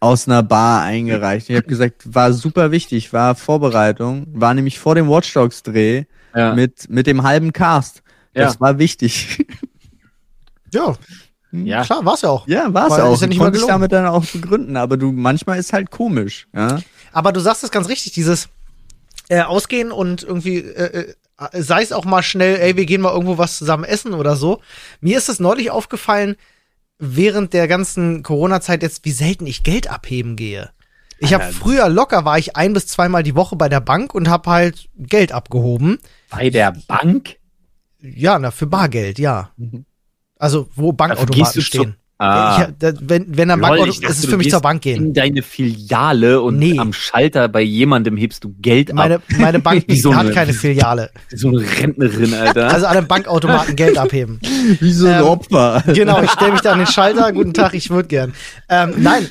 aus einer Bar eingereicht. Ich habe gesagt, war super wichtig, war Vorbereitung, war nämlich vor dem Watch Dogs Dreh ja. mit, mit dem halben Cast. Das Ja. war wichtig. Ja, ja. klar, war's ja auch. Ja, war's Weil auch. ist ja nicht mal gelogen. damit dann auch begründen, aber du, manchmal ist halt komisch, ja. Aber du sagst es ganz richtig, dieses äh, Ausgehen und irgendwie, äh, äh, sei es auch mal schnell, ey, wir gehen mal irgendwo was zusammen essen oder so. Mir ist es neulich aufgefallen, während der ganzen Corona-Zeit jetzt, wie selten ich Geld abheben gehe. Ich habe früher locker war ich ein bis zweimal die Woche bei der Bank und habe halt Geld abgehoben. Bei der Bank? Ja, na, für Bargeld, ja. Also, wo Dafür gehst Bankautomaten du stehen. Ah. Ich, da, wenn, wenn ein Lol, Bankauto, ich dachte, ist es für mich zur Bank gehen. In deine Filiale und Nee. am Schalter bei jemandem hebst du Geld Meine, ab. meine Bank Wie so hat eine- keine Filiale. So eine Rentnerin, Alter. Also an einem Bankautomaten Geld abheben. Wie so ein Ähm, Opfer. Genau, ich stelle mich da an den Schalter. Guten Tag, ich würde gern. Ähm, nein.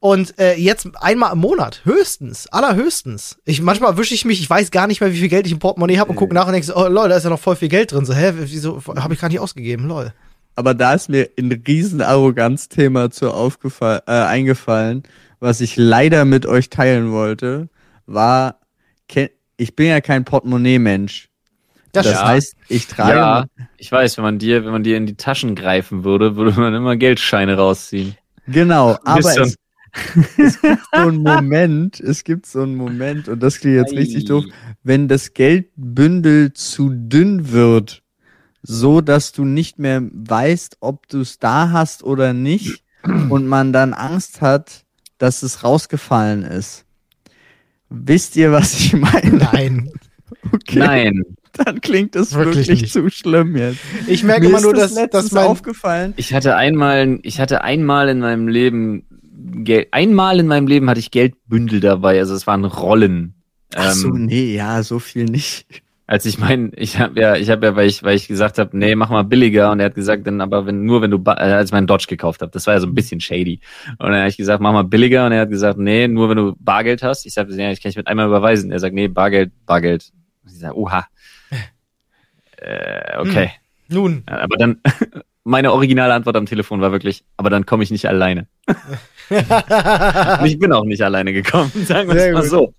Und äh, jetzt einmal im Monat, höchstens, allerhöchstens. Ich manchmal erwische ich mich, ich weiß gar nicht mehr, wie viel Geld ich im Portemonnaie habe und gucke nach und denke so, oh lol, da ist ja noch voll viel Geld drin. So, hä, wieso habe ich gar nicht ausgegeben, lol. Aber da ist mir ein riesen Arroganzthema zu aufgefallen, äh, eingefallen, was ich leider mit euch teilen wollte, war, ich bin ja kein Portemonnaie-Mensch. Das, Das Ja. heißt, ich trage, ja, ich weiß, wenn man dir, wenn man dir in die Taschen greifen würde, würde man immer Geldscheine rausziehen. genau, aber es, es gibt so einen Moment, es gibt so einen Moment, und das klingt jetzt richtig Ei. doof, wenn das Geldbündel zu dünn wird, so dass du nicht mehr weißt, ob du es da hast oder nicht und man dann Angst hat, dass es rausgefallen ist. Wisst ihr, was ich meine? Nein. Okay, Nein. dann klingt es Wirklich wirklich, zu schlimm jetzt. Ich merke Mir immer nur, das dass, dass letztens mein, aufgefallen. Ich hatte einmal, ich hatte einmal in meinem Leben Geld, einmal in meinem Leben hatte ich Geldbündel dabei, also es waren Rollen. Ach so, Ähm, nee, ja, so viel nicht. Als ich mein, ich habe ja, ich habe ja, weil ich, weil ich gesagt habe, nee, mach mal billiger und er hat gesagt, dann aber wenn nur wenn du, äh, als ich meinen Dodge gekauft habe, das war ja so ein bisschen shady und dann habe ich gesagt, mach mal billiger und er hat gesagt, nee, nur wenn du Bargeld hast. Ich sage, ja, ich kann ich mit einmal überweisen. Er sagt, nee, Bargeld, Bargeld. Und ich sage, oha. Äh, okay. Nun, Ja, Aber dann, meine originale Antwort am Telefon war wirklich, aber dann komme ich nicht alleine. Ich bin auch nicht alleine gekommen, sagen wir es mal gut. so.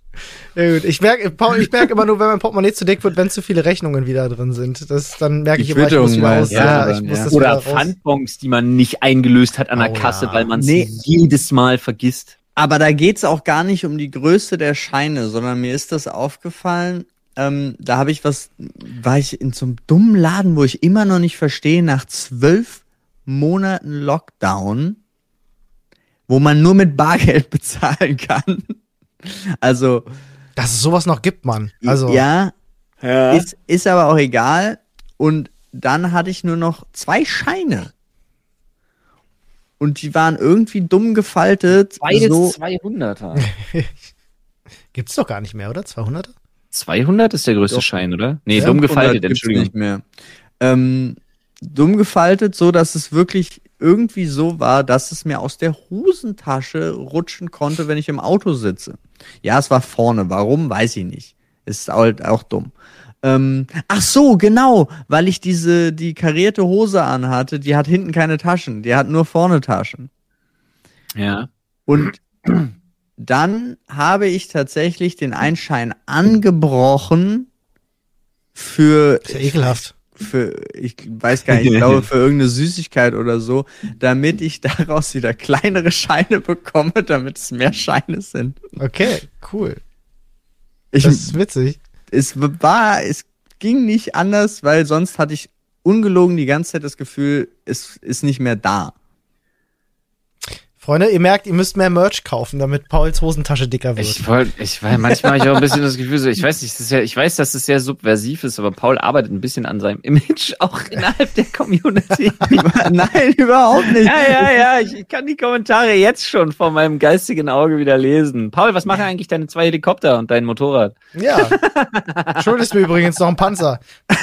Ja, gut. Ich merke ich merk immer nur, wenn mein Portemonnaie zu dick wird, wenn zu viele Rechnungen wieder drin sind. Das, dann merke ich immer, ich muss wieder meinst aus. du Ja, dann, ich muss ja. das Oder raus. Pfandbons, die man nicht eingelöst hat an der Oh Kasse, ja. weil man es Nee. jedes Mal vergisst. Aber da geht's auch gar nicht um die Größe der Scheine, sondern mir ist das aufgefallen. Ähm, da habe ich was, war ich in so einem dummen Laden, wo ich immer noch nicht verstehe, nach zwölf Monaten Lockdown, wo man nur mit Bargeld bezahlen kann. Also, Dass es sowas noch gibt, Mann. Also, ja, Ja. ist, ist aber auch egal. Und dann hatte ich nur noch zwei Scheine. Und die waren irgendwie dumm gefaltet. Beides so, 200er. gibt's doch gar nicht mehr, oder? 200? 200 ist der größte Doch. Schein, oder? Nee, dumm 100 gefaltet, Entschuldigung. Nicht mehr. Ähm, dumm gefaltet, so dass es wirklich irgendwie so war, dass es mir aus der Hosentasche rutschen konnte, wenn ich im Auto sitze. Ja, es war vorne. Warum? Weiß ich nicht. Ist halt auch dumm. Ähm, ach so, genau, weil ich diese, die karierte Hose anhatte, die hat hinten keine Taschen, die hat nur vorne Taschen. Ja. Und dann habe ich tatsächlich den Einschein angebrochen für Ist ja ekelhaft. Für, ich weiß gar nicht, ich glaube für irgendeine Süßigkeit oder so, damit ich daraus wieder kleinere Scheine bekomme, damit es mehr Scheine sind. Okay, cool. Ich, Das ist witzig. es war, es ging nicht anders, weil sonst hatte ich ungelogen die ganze Zeit das Gefühl, es ist nicht mehr da. Freunde, ihr merkt, ihr müsst mehr Merch kaufen, damit Pauls Hosentasche dicker wird. Ich wollte, ich weil manchmal habe ich auch ein bisschen das Gefühl, so, ich weiß nicht, das ist ja, ich weiß, dass es sehr subversiv ist, aber Paul arbeitet ein bisschen an seinem Image auch innerhalb der Community. Nein, überhaupt nicht. ja, ja, ja, ich, ich kann die Kommentare jetzt schon vor meinem geistigen Auge wieder lesen. Paul, was machen eigentlich deine zwei Helikopter und dein Motorrad? Ja. Schuldest mir übrigens noch einen Panzer.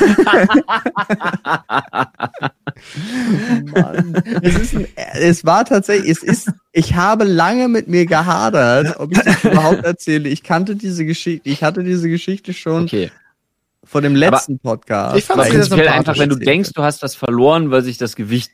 Mann. Es, ist ein, es war tatsächlich, es ist, ich habe lange mit mir gehadert, ob ich das überhaupt erzähle. Ich kannte diese Geschichte, ich hatte diese Geschichte schon Okay. vor dem letzten Podcast. Ich fand Aber wieder prinzipiell sympathisch einfach, wenn du denkst, du hast was verloren, weil sich das Gewicht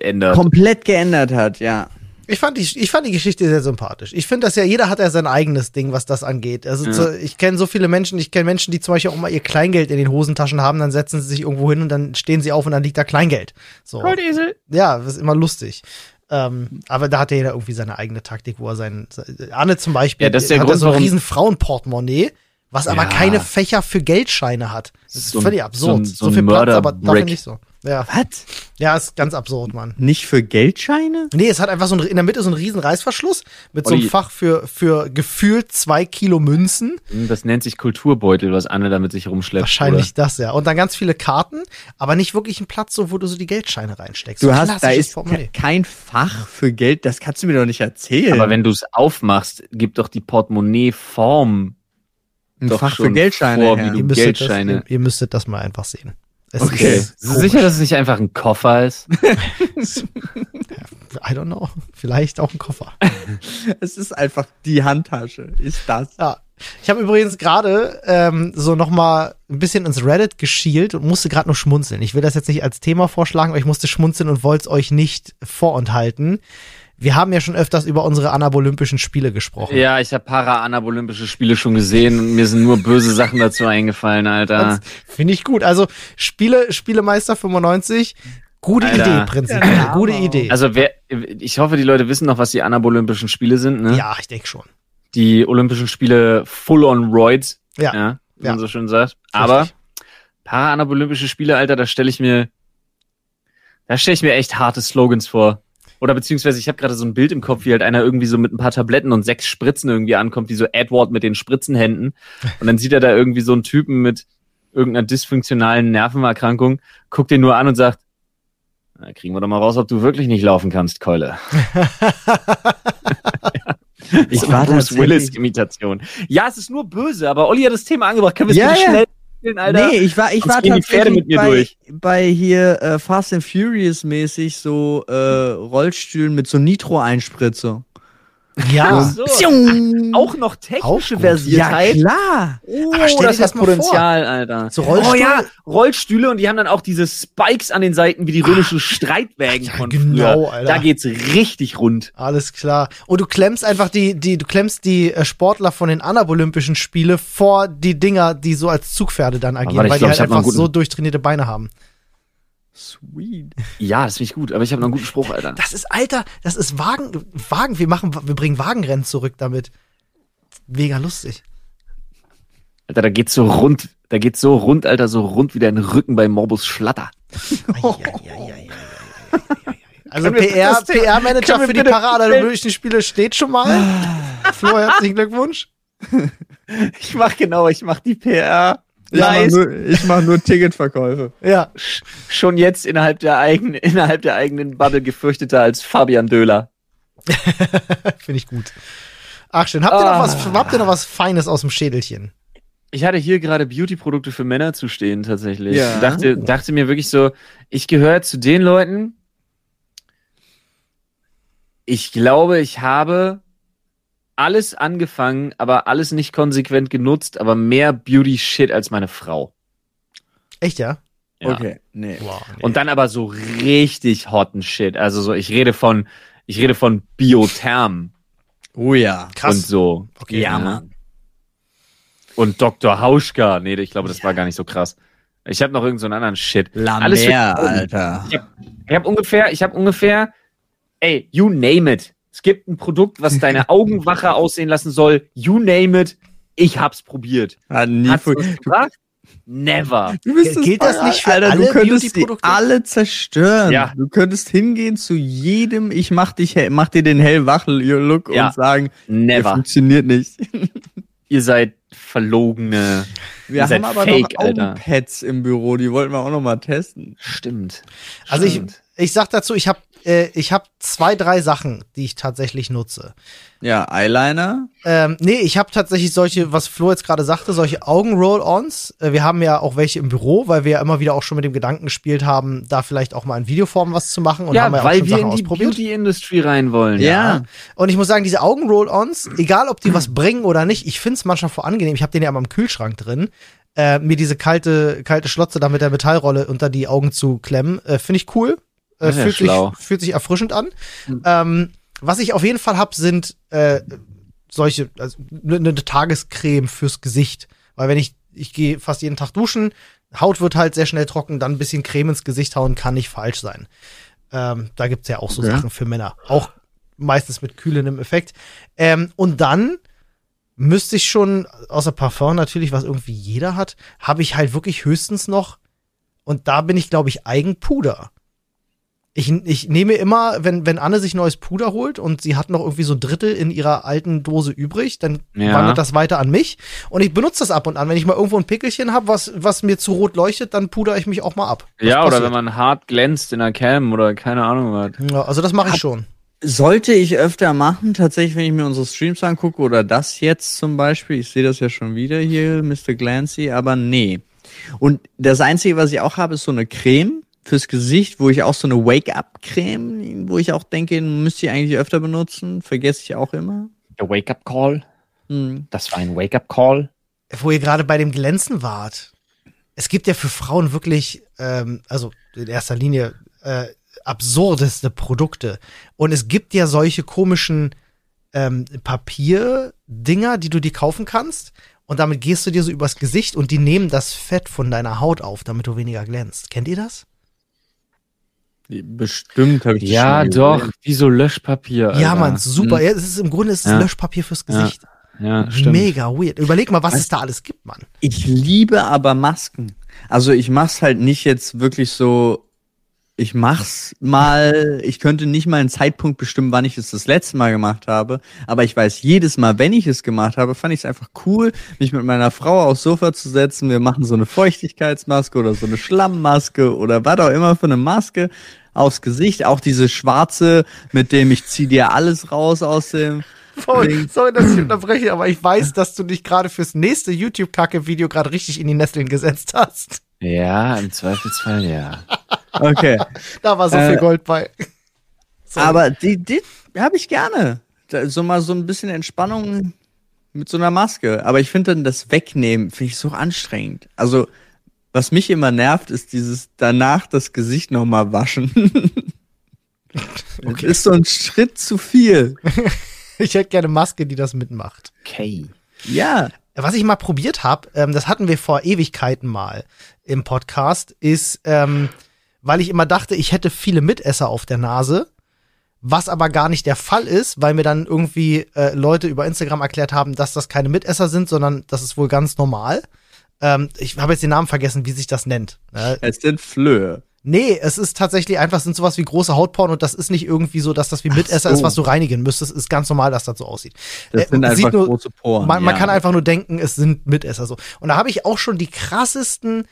ändert. komplett geändert hat, ja. Ich fand, die, ich fand die Geschichte sehr sympathisch. Ich finde, dass ja jeder hat ja sein eigenes Ding, was das angeht. Also Ja. zu, ich kenne so viele Menschen, ich kenne Menschen, die zum Beispiel auch mal ihr Kleingeld in den Hosentaschen haben, dann setzen sie sich irgendwo hin und dann stehen sie auf und dann liegt da Kleingeld. So. Goldesel. Ja, das ist immer lustig. Ähm, aber da hat ja jeder irgendwie seine eigene Taktik, wo er sein. Anne zum Beispiel Ja, das ist der hat Grund, so ein riesen Frauenportemonnaie, was aber Ja. keine Fächer für Geldscheine hat. Das ist So völlig absurd. so So, so viel Platz, aber dafür nicht so. Ja. Was? ja, ist ganz absurd, Mann. Nicht für Geldscheine? Nee, es hat einfach so ein, in der Mitte so einen riesen Reißverschluss mit so einem Olli. Fach für, für gefühlt zwei Kilo Münzen. Das nennt sich Kulturbeutel, was Anne damit sich rumschleppt. Wahrscheinlich das, ja. Und dann ganz viele Karten, aber nicht wirklich ein Platz, so, wo du so die Geldscheine reinsteckst. Du so hast, da klassisches ist ke- kein Fach für Geld, das kannst du mir doch nicht erzählen. Oder? Aber wenn du es aufmachst, gibt doch die Portemonnaie-Form ein doch Fach für Geldscheine. vor, du- ihr, müsstet das, Geldscheine. ihr, ihr müsstet das mal einfach sehen. Es Okay. ist Bist du sicher, dass es nicht einfach ein Koffer ist? I don't know. Vielleicht auch ein Koffer. Es ist einfach die Handtasche. Ist das? Ja. Ich habe übrigens gerade ähm, so noch mal ein bisschen ins Reddit geschielt und musste gerade nur schmunzeln. Ich will das jetzt nicht als Thema vorschlagen, aber ich musste schmunzeln und wollte es euch nicht vorenthalten. Wir haben ja schon öfters über unsere anabolympischen Spiele gesprochen. Ja, ich habe Para-Anabolympische Spiele schon gesehen und mir sind nur böse Sachen dazu eingefallen, Alter. Finde ich gut. Also Spiele, Spielemeister 95, gute Alter. Idee prinzipiell, Ja, gute Idee. Also wer, ich hoffe, die Leute wissen noch, was die Anabolympischen Spiele sind, ne? ja, ich denke schon. Die Olympischen Spiele full on roids, Ja. ja, wie Ja. man so schön sagt. Aber Richtig. Para-Anabolympische Spiele, Alter, da stelle ich mir, da stelle ich mir echt harte Slogans vor. Oder beziehungsweise ich habe gerade so ein Bild im Kopf, wie halt einer irgendwie so mit ein paar Tabletten und sechs Spritzen irgendwie ankommt, wie so Edward mit den Spritzenhänden. Und dann sieht er da irgendwie so einen Typen mit irgendeiner dysfunktionalen Nervenerkrankung, guckt den nur an und sagt, na, kriegen wir doch mal raus, ob du wirklich nicht laufen kannst, Keule. Ich war Bruce tatsächlich- Willis-Imitation. Ja, es ist nur böse, aber Olli hat das Thema angebracht. Können wir es Ja, bitte schnell spielen, Alter? Nee, ich war, ich Sonst war tatsächlich mit mir bei, durch. bei hier äh, Fast and Furious mäßig so äh, Rollstühlen mit so Nitro-Einspritzung. Ja. So. Auch noch technische Auch. Versiertheit. klar. Oh, Aber stell dir das das hat mal vor. Potenzial, Alter. So Rollstuhl- Oh ja, Rollstühle und die haben dann auch diese Spikes an den Seiten wie die römischen Streitwägen ja, von genau, früher. Alter. Da geht's richtig rund. Alles klar. Und du klemmst einfach die, die, du klemmst die äh, Sportler von den Anabolympischen Spiele vor die Dinger, die so als Zugpferde dann agieren, weil glaub, die halt einfach so durchtrainierte Beine haben. Sweet. Ja, das finde ich gut, aber ich habe noch einen guten Spruch, Alter. Das ist, Alter, das ist Wagen, Wagen, wir machen, wir bringen Wagenrennen zurück damit. Mega lustig. Alter, da geht's so rund. Da geht's so rund, Alter, so rund wie dein Rücken bei Morbus Schlatter. Also PR, PR-Manager für die Parade der Olympischen Spiele steht schon mal. Flo, herzlichen Glückwunsch. Ich mach genau, ich mach die PR. Ich mach Nice. nur, ich mach nur Ticketverkäufe. Ja. Schon jetzt innerhalb der eigenen, innerhalb der eigenen Bubble gefürchteter als Fabian Döhler. Finde ich gut. Ach schön. Habt ihr, noch Ah. was, habt ihr noch was Feines aus dem Schädelchen? Ich hatte hier gerade Beauty-Produkte für Männer zu stehen, tatsächlich. Ja. Dachte, dachte mir wirklich so, ich gehöre zu den Leuten, ich glaube, ich habe alles angefangen, aber alles nicht konsequent genutzt, aber mehr Beauty-Shit als meine Frau. Echt, ja? Ja. Okay, nee. Wow. Und dann aber so richtig hotten Shit. Also so, ich rede von, ich rede von Biotherm Oh ja. Krass. und so. Okay. Ja, Ja. Mann. Und Dr. Hauschka. Nee, ich glaube, das war gar nicht so krass. Ich habe noch irgendeinen so einen anderen Shit. La Alles für- Mer, Alter. Ich habe ungefähr, ich habe ungefähr, ey, you name it. Es gibt ein Produkt, was deine Augen wacher aussehen lassen soll. You name it. Ich hab's probiert. Hat nie Hat's gebracht? Never. Du bist Gilt das nicht für Alter, alle du könntest die alle zerstören. Ja. Du könntest hingehen zu jedem, ich mach dich, mach dir den hellwachel-Look Ja. und sagen, Never. funktioniert nicht. Ihr seid verlogene. Wir haben aber fake, noch Alter. Augenpads im Büro, die wollten wir auch noch mal testen. Stimmt. Also ich, Stimmt. ich sag dazu, ich habe äh, ich hab zwei, drei Sachen, die ich tatsächlich nutze. Ja, Eyeliner. Ähm, nee, ich habe tatsächlich solche, was Flo jetzt gerade sagte, solche Augen-Roll-Ons. Äh, wir haben ja auch welche im Büro, weil wir ja immer wieder auch schon mit dem Gedanken gespielt haben, da vielleicht auch mal in Videoform was zu machen und ja, haben ja auch weil schon wir Sachen in die. Beauty-Industrie rein wollen. Ja. Und ich muss sagen, diese Augen-Roll-Ons, egal ob die was bringen oder nicht, ich find's manchmal vor angenehm. Ich habe den ja immer im Kühlschrank drin. Äh, mir diese kalte, kalte Schlotze da mit der Metallrolle unter die Augen zu klemmen, äh, finde ich cool. Äh, ja fühlt, sich, fühlt sich erfrischend an. Ähm, was ich auf jeden Fall hab, sind äh, solche, also eine ne Tagescreme fürs Gesicht. Weil wenn ich, ich gehe fast jeden Tag duschen, Haut wird halt sehr schnell trocken, dann ein bisschen Creme ins Gesicht hauen kann nicht falsch sein. Ähm, da gibt's ja auch so Okay. Sachen für Männer. Auch meistens mit kühlendem Effekt. Ähm, und dann müsste ich schon, außer Parfum natürlich, was irgendwie jeder hat, habe ich halt wirklich höchstens noch, und da bin ich, glaube ich, Eigenpuder. Ich, ich nehme immer, wenn, wenn Anne sich neues Puder holt und sie hat noch irgendwie so ein Drittel in ihrer alten Dose übrig, dann Ja. wandert das weiter an mich. Und ich benutze das ab und an. Wenn ich mal irgendwo ein Pickelchen habe, was, was mir zu rot leuchtet, dann puder ich mich auch mal ab. Das Ja, oder passiert. wenn man hart glänzt in der Cam oder keine Ahnung was. Ja, also das mache ich schon. Sollte ich öfter machen, tatsächlich, wenn ich mir unsere Streams angucke oder das jetzt zum Beispiel. Ich sehe das ja schon wieder hier, Mr. Glancy, aber nee. Und das Einzige, was ich auch habe, ist so eine Creme fürs Gesicht, wo ich auch so eine Wake-up-Creme, wo ich auch denke, müsste ich eigentlich öfter benutzen. Vergesse ich auch immer. Der Wake-up-Call. Hm. Das war ein Wake-up-Call. Wo ihr gerade bei dem Glänzen wart. Es gibt ja für Frauen wirklich, ähm, also in erster Linie, äh, absurdeste Produkte. Und es gibt ja solche komischen ähm, Papierdinger, die du dir kaufen kannst. Und damit gehst du dir so übers Gesicht und die nehmen das Fett von deiner Haut auf, damit du weniger glänzt. Kennt ihr das? Bestimmt habe ich das Ja, schon doch. gesehen. Wie so Löschpapier. Ja, Alter. Mann, super. Hm. Ja, es ist im Grunde ist es Ja. Löschpapier fürs Ja, Gesicht. Ja, stimmt. Mega weird. Überleg mal, was es da alles gibt, Mann. Ich liebe aber Masken. Also ich mach's halt nicht jetzt wirklich so. Ich mach's mal. Ich könnte nicht mal einen Zeitpunkt bestimmen, wann ich es das letzte Mal gemacht habe. Aber ich weiß jedes Mal, wenn ich es gemacht habe, fand ich es einfach cool, mich mit meiner Frau aufs Sofa zu setzen. Wir machen so eine Feuchtigkeitsmaske oder so eine Schlammmaske oder was auch immer für eine Maske aufs Gesicht. Auch diese schwarze, mit dem ich zieh dir alles raus aus dem Paul, sorry, dass ich unterbreche, aber ich weiß, dass du dich gerade fürs nächste YouTube-Kacke-Video gerade richtig in die Nesseln gesetzt hast. Ja, im Zweifelsfall ja. Okay. Da war so Äh, viel Gold bei. Sorry. Aber die, die habe ich gerne. Da, so mal so ein bisschen Entspannung mit so einer Maske. Aber ich finde dann das Wegnehmen, finde ich so anstrengend. Also, was mich immer nervt, ist dieses danach das Gesicht nochmal waschen. Das ist so ein Schritt zu viel. ich hätte gerne Maske, die das mitmacht. Okay. Ja. Was ich mal probiert habe, ähm, das hatten wir vor Ewigkeiten mal im Podcast, ist, ähm, weil ich immer dachte, ich hätte viele Mitesser auf der Nase, was aber gar nicht der Fall ist, weil mir dann irgendwie äh, Leute über Instagram erklärt haben, dass das keine Mitesser sind, sondern das ist wohl ganz normal. Ähm, ich habe jetzt den Namen vergessen, wie sich das nennt. Äh, Es sind Flöhe. nee, es ist tatsächlich einfach, sind sowas wie große Hautporn und das ist nicht irgendwie so, dass das wie Mitesser so. ist, was du reinigen müstest. Ist ganz normal, dass das so aussieht. Das Äh, sind sieht einfach nur- große Poren. Man, man ja. kann einfach nur denken, es sind Mitesser so. Und da habe ich auch schon die krassesten.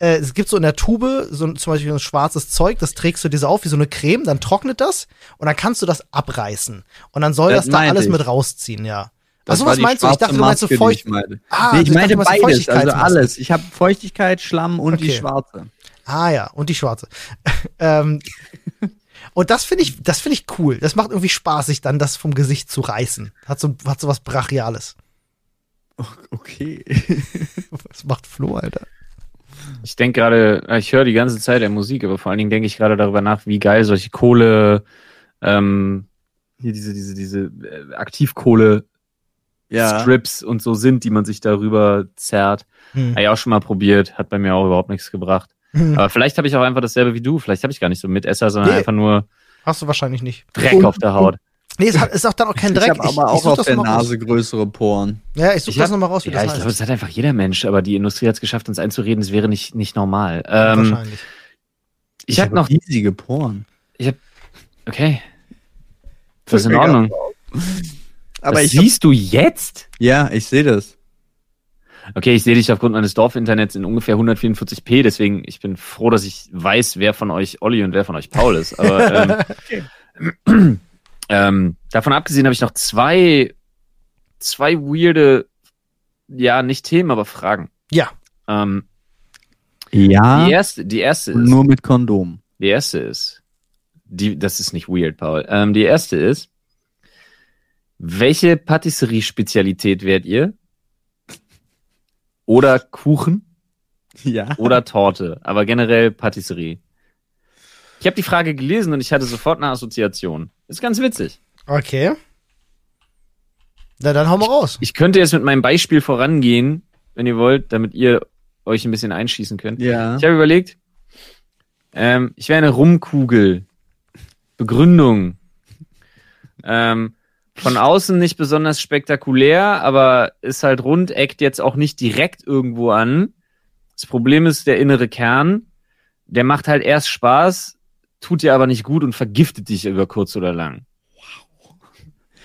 Äh, es gibt so in der Tube so zum Beispiel so ein schwarzes Zeug, das trägst du dir so auf wie so eine Creme, dann trocknet das und dann kannst du das abreißen. Und dann soll Das das, da alles ich. mit rausziehen, ja. Das Achso, war was die meinst du? Ich dachte, du meinst so die feucht. Ich meinte. Ah, nee, ich ich dachte, meinte du meinst beides, also alles. Ich habe Feuchtigkeit, Schlamm und die Okay. schwarze. Ah ja, und die schwarze. ähm, und das finde ich, das finde ich cool. Das macht irgendwie Spaß, sich dann das vom Gesicht zu reißen. Hat so, hat so was Brachiales. Okay. Was macht Flo, Alter? Ich denke gerade, ich höre die ganze Zeit der Musik, aber vor allen Dingen denke ich gerade darüber nach, wie geil solche Kohle, ähm, hier diese, diese, diese äh, Aktivkohle Ja. Strips und so sind, die man sich darüber zerrt. Hm. Habe ich auch schon mal probiert, hat bei mir auch überhaupt nichts gebracht. Hm. Aber vielleicht habe ich auch einfach dasselbe wie du. Vielleicht habe ich gar nicht so Mitesser, sondern Nee. einfach nur Hast du wahrscheinlich nicht. Dreck Und- auf der Haut. Nee, es hat, ist auch dann auch kein Ich Dreck. habe aber auch such auf der raus. Nase größere Poren. Ja, ich suche Ich das nochmal raus, wie Ja, das ich heißt. glaube, das hat einfach jeder Mensch, aber die Industrie hat es geschafft, uns einzureden, es wäre nicht, nicht normal. Ähm, Wahrscheinlich. ich habe noch. riesige Poren. Okay. Das ist in. Ordnung. Aber das ich hab, siehst du jetzt? ja, ich sehe das. Okay, ich sehe dich aufgrund meines Dorfinternets in ungefähr 144p, deswegen ich bin froh, dass ich weiß, wer von euch Olli und wer von euch Paul ist. Aber ähm, ähm, davon abgesehen habe ich noch zwei, zwei weirde, ja, nicht Themen, aber Fragen. Ja. Ähm, Ja. die erste, die erste ist, Nur mit Kondom. die erste ist, die, das ist nicht weird, Paul. Ähm, die erste ist, welche Patisserie-Spezialität wärt ihr? Oder Kuchen? Ja. oder Torte, aber generell Patisserie. Ich habe die Frage gelesen und ich hatte sofort eine Assoziation. Ist ganz witzig. Okay. Na, dann hau mal raus. Ich könnte jetzt mit meinem Beispiel vorangehen, wenn ihr wollt, damit ihr euch ein bisschen einschießen könnt. Ja. Ich habe überlegt, ähm, ich wäre eine Rumkugel. Begründung. Ähm, von außen nicht besonders spektakulär, aber ist halt rund, eckt jetzt auch nicht direkt irgendwo an. Das Problem ist der innere Kern. Der macht halt erst Spaß, tut dir aber nicht gut und vergiftet dich über kurz oder lang.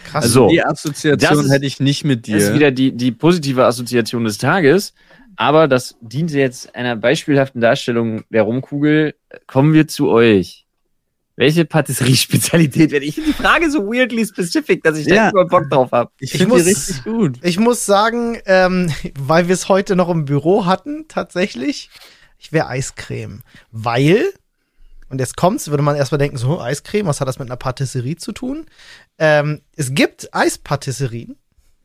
Krass. Also, die das Assoziation ist- hätte ich nicht mit Das ist dir. wieder die, die positive Assoziation des Tages. Aber das diente jetzt einer beispielhaften Darstellung der Rumkugel. Kommen wir zu euch. Welche Patisserie-Spezialität werde ich? finde die Frage so weirdly specific, dass ich da Ja. immer Bock drauf habe. ich Ich finde die muss- richtig gut. ich muss sagen, ähm, weil wir es heute noch im Büro hatten, tatsächlich, ich wäre Eiscreme. Weil, und jetzt kommt's, würde man erstmal denken, so, Eiscreme, was hat das mit einer Patisserie zu tun? Ähm, es gibt Eispatisserien.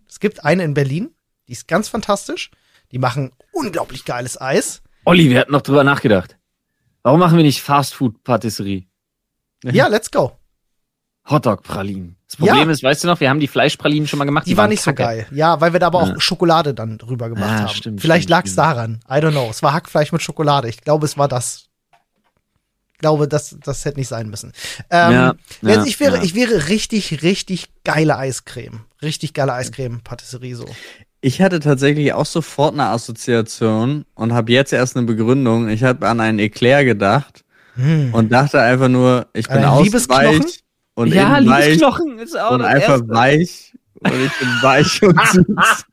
Es gibt eine in Berlin, die ist ganz fantastisch. Die machen unglaublich geiles Eis. Olli, wir hatten noch drüber nachgedacht. Warum machen wir nicht Fastfood-Patisserie? Ja, let's go. Hotdog-Pralinen. Das Problem ist, weißt du noch, wir haben die Fleischpralinen schon mal gemacht. Die, war nicht so kacke. geil. Ja, weil wir da aber auch Ja. Schokolade dann drüber gemacht Ah, haben. stimmt, Vielleicht lag es daran. I don't know. Es war Hackfleisch mit Schokolade. Ich glaube, es war das. Ich glaube, das, das hätte nicht sein müssen. Ähm, Ja, ja, ich, wäre, ja. ich wäre richtig, richtig geile Eiscreme. Richtig geile Eiscreme, Patisserie so. Ich hatte tatsächlich auch sofort eine Assoziation und habe jetzt erst eine Begründung. Ich habe an einen Eclair gedacht Hm. und dachte einfach nur, ich bin Ein aus Liebesknochen? weich und ja, innen weich Liebesknochen ist auch und einfach Erste. weich und ich bin weich und süß.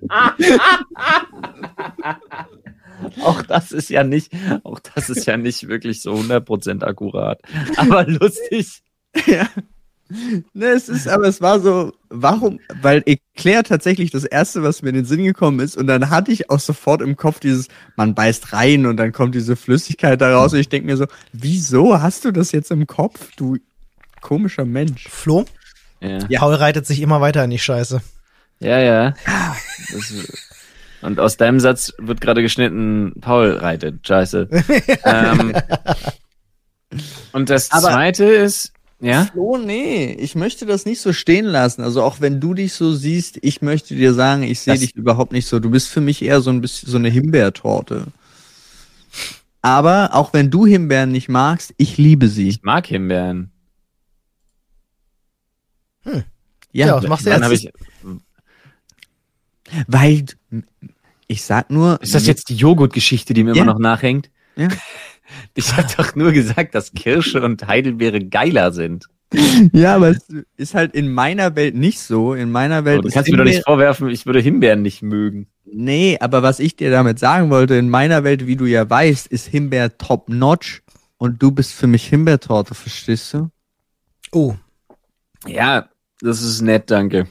Auch das ist ja nicht, auch das ist ja nicht wirklich so 100% akkurat. Aber lustig. ja. Ne, es ist, aber es war so, warum? Weil Eclair tatsächlich das erste, was mir in den Sinn gekommen ist, und dann hatte ich auch sofort im Kopf dieses, man beißt rein und dann kommt diese Flüssigkeit da raus, und ich denke mir so, wieso hast du das jetzt im Kopf, du komischer Mensch? Flo, Ja, Paul reitet sich immer weiter in die Scheiße. ja. ja. Das, und aus deinem Satz wird gerade geschnitten, Paul reitet. Scheiße. ähm, und das Aber- zweite ist, ja? Flo, nee, ich möchte das nicht so stehen lassen. Also auch wenn du dich so siehst, ich möchte dir sagen, ich sehe dich überhaupt nicht so. Du bist für mich eher so ein bisschen so eine Himbeertorte. Aber auch wenn du Himbeeren nicht magst, ich liebe sie. Ich mag Himbeeren. Ja, was machst du jetzt? ich. Weil ich sag nur, Ist das jetzt die Joghurt-Geschichte, die mir Ja. immer noch nachhängt? Ja. Ich habe doch nur gesagt, dass Kirsche und Heidelbeere geiler sind. Ja, aber es ist halt in meiner Welt nicht so. In meiner Welt Aber du kannst mir doch nicht vorwerfen, ich würde Himbeeren nicht mögen. Nee, aber was ich dir damit sagen wollte, in meiner Welt, wie du ja weißt, ist Himbeer top notch und du bist für mich Himbeertorte, verstehst du? Oh, Ja, das ist nett, danke.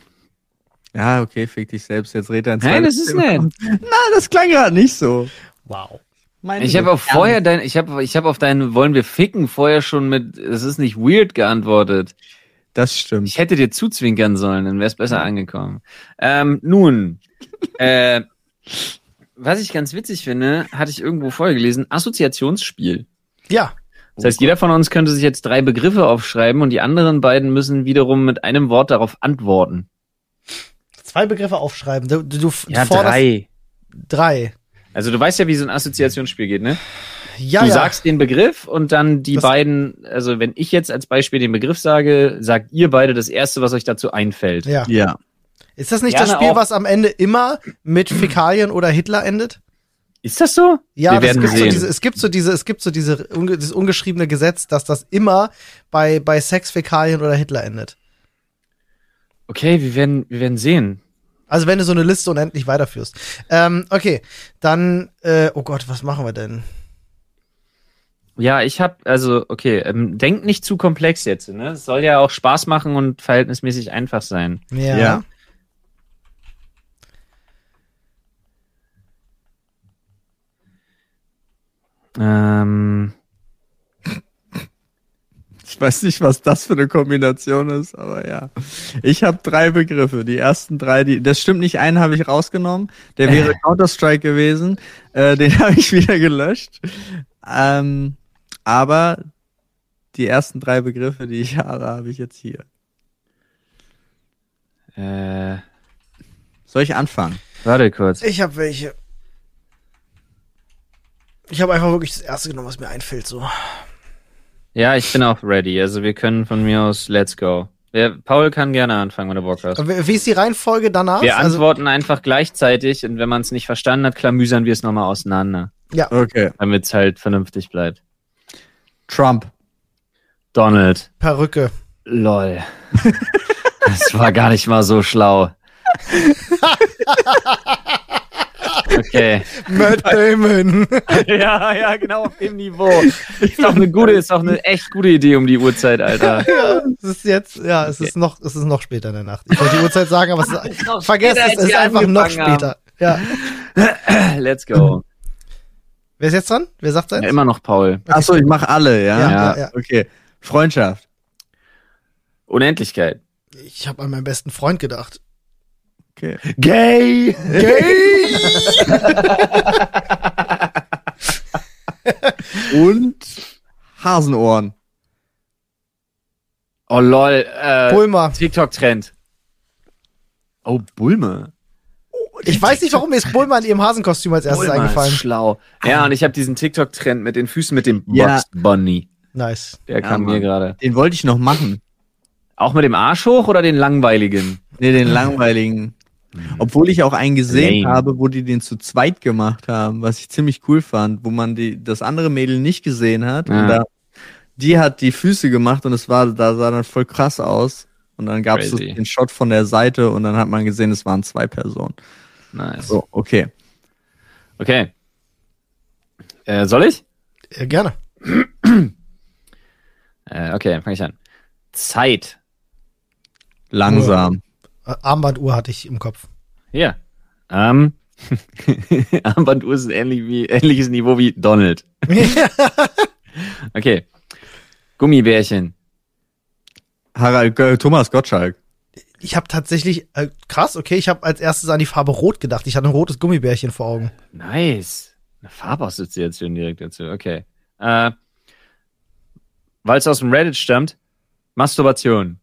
Ja, okay, fick dich selbst, jetzt red dein Nein, das ist nett. Na, das klang gerade nicht so. wow. Meine Ich habe auch vorher dein, ich habe, ich habe auf deinen Wollen wir ficken vorher schon mit, es ist nicht weird geantwortet. Das stimmt. Ich hätte dir zuzwinkern sollen, dann wäre es besser angekommen. Ähm, nun, äh, was ich ganz witzig finde, hatte ich irgendwo vorher gelesen, Assoziationsspiel. Ja, Das heißt, jeder von uns könnte sich jetzt drei Begriffe aufschreiben und die anderen beiden müssen wiederum mit einem Wort darauf antworten. zwei Begriffe aufschreiben. Du, du, du Ja, forderst drei. drei. Also du weißt ja, wie so ein Assoziationsspiel geht, ne? Ja, du ja. sagst den Begriff und dann die Das- beiden, also wenn ich jetzt als Beispiel den Begriff sage, sagt ihr beide das erste, was euch dazu einfällt. ja. Ja. Ist das nicht Gerne das Spiel, was am Ende immer mit Fäkalien oder Hitler endet? Ist das so? Ja, Wir werden gibt so sehen. diese, es gibt so diese, es gibt so diese unge, dieses ungeschriebene Gesetz, dass das immer bei bei Sex, Fäkalien oder Hitler endet. Okay, wir werden, wir werden sehen. Also wenn du so eine Liste unendlich weiterführst. Ähm, okay, dann, äh, oh Gott, was machen wir denn? Ja, ich habe also okay, ähm, denk nicht zu komplex jetzt. Ne, es soll ja auch Spaß machen und verhältnismäßig einfach sein. Ja. Ja. Ähm, Ich weiß nicht, was das für eine Kombination ist, aber ja. Ich habe drei Begriffe. Die ersten drei, die, das stimmt nicht, einen habe ich rausgenommen. Der wäre Counter-Strike gewesen. Äh, den habe ich wieder gelöscht. Ähm, aber die ersten drei Begriffe, die ich habe, habe ich jetzt hier. äh, Soll ich anfangen? warte kurz. Ich habe welche. Ich habe einfach wirklich das erste genommen, was mir einfällt. So. Ja, ich bin auch ready. Also wir können von mir aus Let's go. Wer, Paul kann gerne anfangen, wenn du Bock hast. Wie wie ist die Reihenfolge danach? Wir Also, antworten einfach gleichzeitig und wenn man es nicht verstanden hat, klamüsern wir es nochmal auseinander, Okay. damit es halt vernünftig bleibt. Trump. Donald. Perücke. Lol. Das war gar nicht mal so schlau. Okay. Matt Damon. Ja, ja, genau auf dem Niveau. Ist doch eine gute, ist doch eine echt gute Idee um die Uhrzeit, Alter. ja, es ist jetzt, ja, es ist noch, es ist noch später in der Nacht. Ich wollte die Uhrzeit sagen, aber es ist, noch vergesst es, es ist einfach noch später. Ja. Let's go. Wer ist jetzt dran? Wer sagt Ja, eins? immer noch Paul. Achso, ich mache alle, ja? Ja, Ja. ja, ja. Okay. Freundschaft. Unendlichkeit. Ich habe an meinen besten Freund gedacht. Okay. Gay! Und Hasenohren. Oh lol. Äh, Bulma. TikTok-Trend. Oh, Bulma. Ich weiß nicht, warum mir ist Bulma in ihrem Hasenkostüm als erstes Bulma ist eingefallen. schlau. Ja, und ich habe diesen TikTok-Trend mit den Füßen mit dem Ja. Box Bunny. Nice. Der kam Mann. mir gerade. Den wollte ich noch machen. Auch mit dem Arsch hoch oder den langweiligen? Nee, den langweiligen. Obwohl ich auch einen gesehen Lame. habe, wo die den zu zweit gemacht haben, was ich ziemlich cool fand, wo man die, das andere Mädel nicht gesehen hat. Ja. Und da, die hat die Füße gemacht und es war, da sah dann voll krass aus. Und dann gab es so den Shot von der Seite und dann hat man gesehen, es waren zwei Personen. Nice. So, okay. Okay. Äh, soll ich? Ja, gerne. Äh, okay, fange ich an. Zeit. Langsam. Armbanduhr hatte ich im Kopf. Ja. Ähm, Armbanduhr ist ein ähnlich wie, ähnliches Niveau wie Donald. Okay. Gummibärchen. Harald, äh, Thomas Gottschalk. Ich habe tatsächlich, äh, krass, okay, ich habe als erstes an die Farbe Rot gedacht. Ich hatte ein rotes Gummibärchen vor Augen. Nice. Eine Farbassoziation direkt dazu. Okay. Äh, Weil es aus dem Reddit stammt. Masturbation.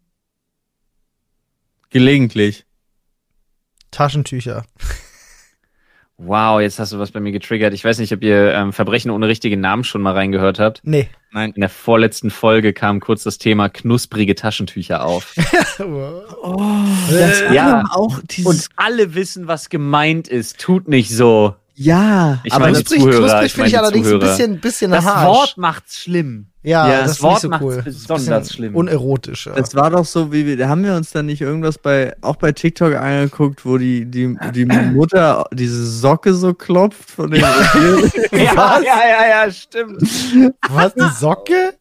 Gelegentlich. Taschentücher. Wow, jetzt hast du was bei mir getriggert. Ich weiß nicht, ob ihr ähm, Verbrechen ohne richtigen Namen schon mal reingehört habt. Nee. Nein. In der vorletzten Folge kam kurz das Thema knusprige Taschentücher auf. Das Ja. aber auch dieses. Und alle wissen, was gemeint ist. Tut nicht so. Ja, Ich aber meine, Knusprig, Zuhörer, knusprig ich finde ich die allerdings Zuhörer. ein bisschen, bisschen Das harsch. Wort macht's schlimm. ja, Ja, das, das Wort so macht's cool. besonders schlimm. Unerotisch. Ja. das war doch so, wie wir, da haben wir uns dann nicht irgendwas bei, auch bei TikTok angeguckt, wo die, die, die Mutter diese Socke so klopft von dem. Ja, ja, ja, ja, stimmt. Was, die Socke?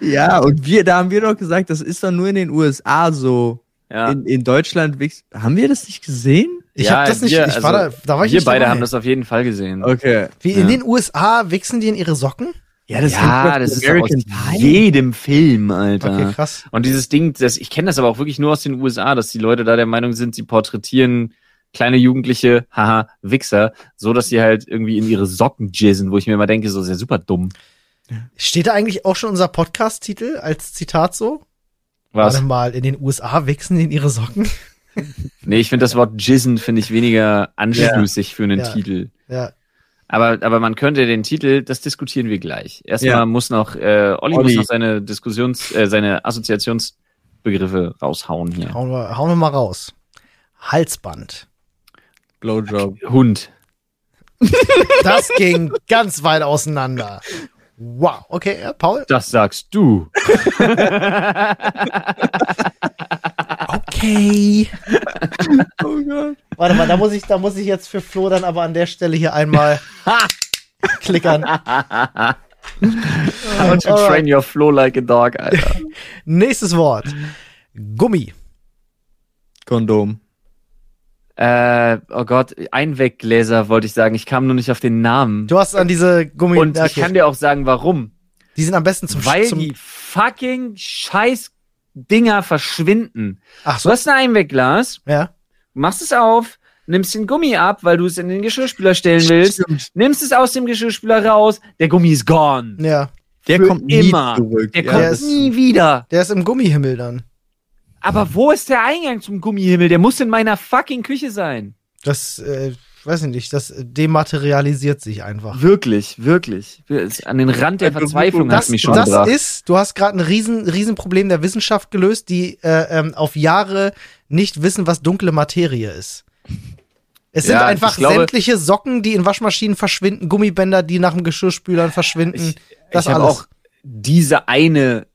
ja, und wir, da haben wir doch gesagt, das ist doch nur in den USA so. Ja. In, in Deutschland. Haben wir das nicht gesehen? Ich Ja, habe das nicht, wir, ich war also, da, da war ich Wir nicht beide dabei. haben das auf jeden Fall gesehen. Okay. Wie in Ja. den USA wichsen die in ihre Socken? Ja, das ja, das ist aus American Pie. jedem Film, Alter. Okay, krass. Und dieses Ding, das, ich kenne das aber auch wirklich nur aus den USA, dass die Leute da der Meinung sind, sie porträtieren kleine Jugendliche, haha, Wichser, so dass sie halt irgendwie in ihre Socken jizzen, wo ich mir immer denke, so ist ja super dumm. Steht da eigentlich auch schon unser Podcast-Titel als Zitat so? Was? Warte mal, in den USA wichsen die in ihre Socken? Nee, ich finde das Wort jizzen finde ich weniger anstößig für einen Ja. Titel. Ja. Aber, aber man könnte den Titel, das diskutieren wir gleich. Erstmal Ja. muss noch, äh, Olli, muss Olli. noch seine Diskussions, äh, seine Assoziationsbegriffe raushauen hier. Hauen wir, hauen wir mal raus. Halsband. Blowjob. Hund. Das ging ganz weit auseinander. Wow. Okay, ja, Paul. Das sagst du. Okay. Oh Gott. Warte mal, da muss ich, da muss ich jetzt für Flo dann aber an der Stelle hier einmal klickern. How to train your flow like a dog, Alter. Nächstes Wort. Gummi. Kondom. äh, oh Gott, Einweggläser wollte ich sagen. Ich kam nur nicht auf den Namen. Du hast an diese Gummi. Und ich kann dir auch sagen, warum. die sind am besten zum Weil zum, die fucking scheiß Dinger verschwinden. Ach Du so. hast ein Einwegglas, Ja. machst es auf, nimmst den Gummi ab, weil du es in den Geschirrspüler stellen willst, Stimmt. nimmst es aus dem Geschirrspüler raus, der Gummi ist gone. Ja. Der Für kommt nie immer. zurück. Der ja. kommt Der ist- nie wieder. Der ist im Gummihimmel dann. Aber wo ist der Eingang zum Gummihimmel? Der muss in meiner fucking Küche sein. Das, äh, weiß ich nicht, das dematerialisiert sich einfach. Wirklich, wirklich. An den Rand der Verzweiflung Das, hast du mich schon das gebracht. ist, du hast gerade ein riesen, riesen Problem der Wissenschaft gelöst, die äh, ähm, auf Jahre nicht wissen, was dunkle Materie ist. Es sind Ja, einfach ich glaube- sämtliche Socken, die in Waschmaschinen verschwinden, Gummibänder, die nach dem Geschirrspülern verschwinden. das ich habe alles. auch diese eine,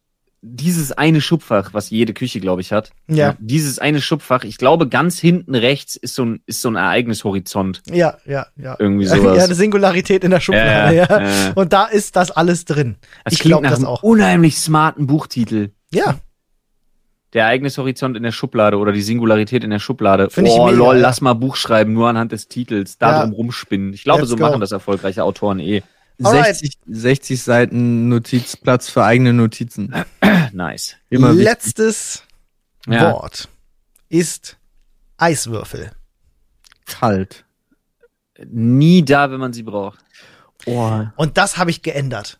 dieses eine Schubfach, was jede Küche, glaube ich, hat. Ja. Dieses eine Schubfach, ich glaube, ganz hinten rechts ist so ein, ist so ein Ereignishorizont. ja, ja, ja. Irgendwie Ja, sowas. eine Singularität in der Schublade, ja. Ja, ja. Und da ist das alles drin. Das ich glaube das einem auch. unheimlich smarten Buchtitel. Ja, Der Ereignishorizont in der Schublade oder die Singularität in der Schublade. Find oh, lol, ja. lass mal Buch schreiben, nur anhand des Titels, da Ja. drum rumspinnen. Ich glaube, Let's so go. machen das erfolgreiche Autoren eh. Alright. 60, 60 Seiten Notizplatz für eigene Notizen. Nice. Immer wichtig. letztes Ja. Wort ist Eiswürfel. kalt. Nie da, wenn man sie braucht. Oh. Und das habe ich geändert.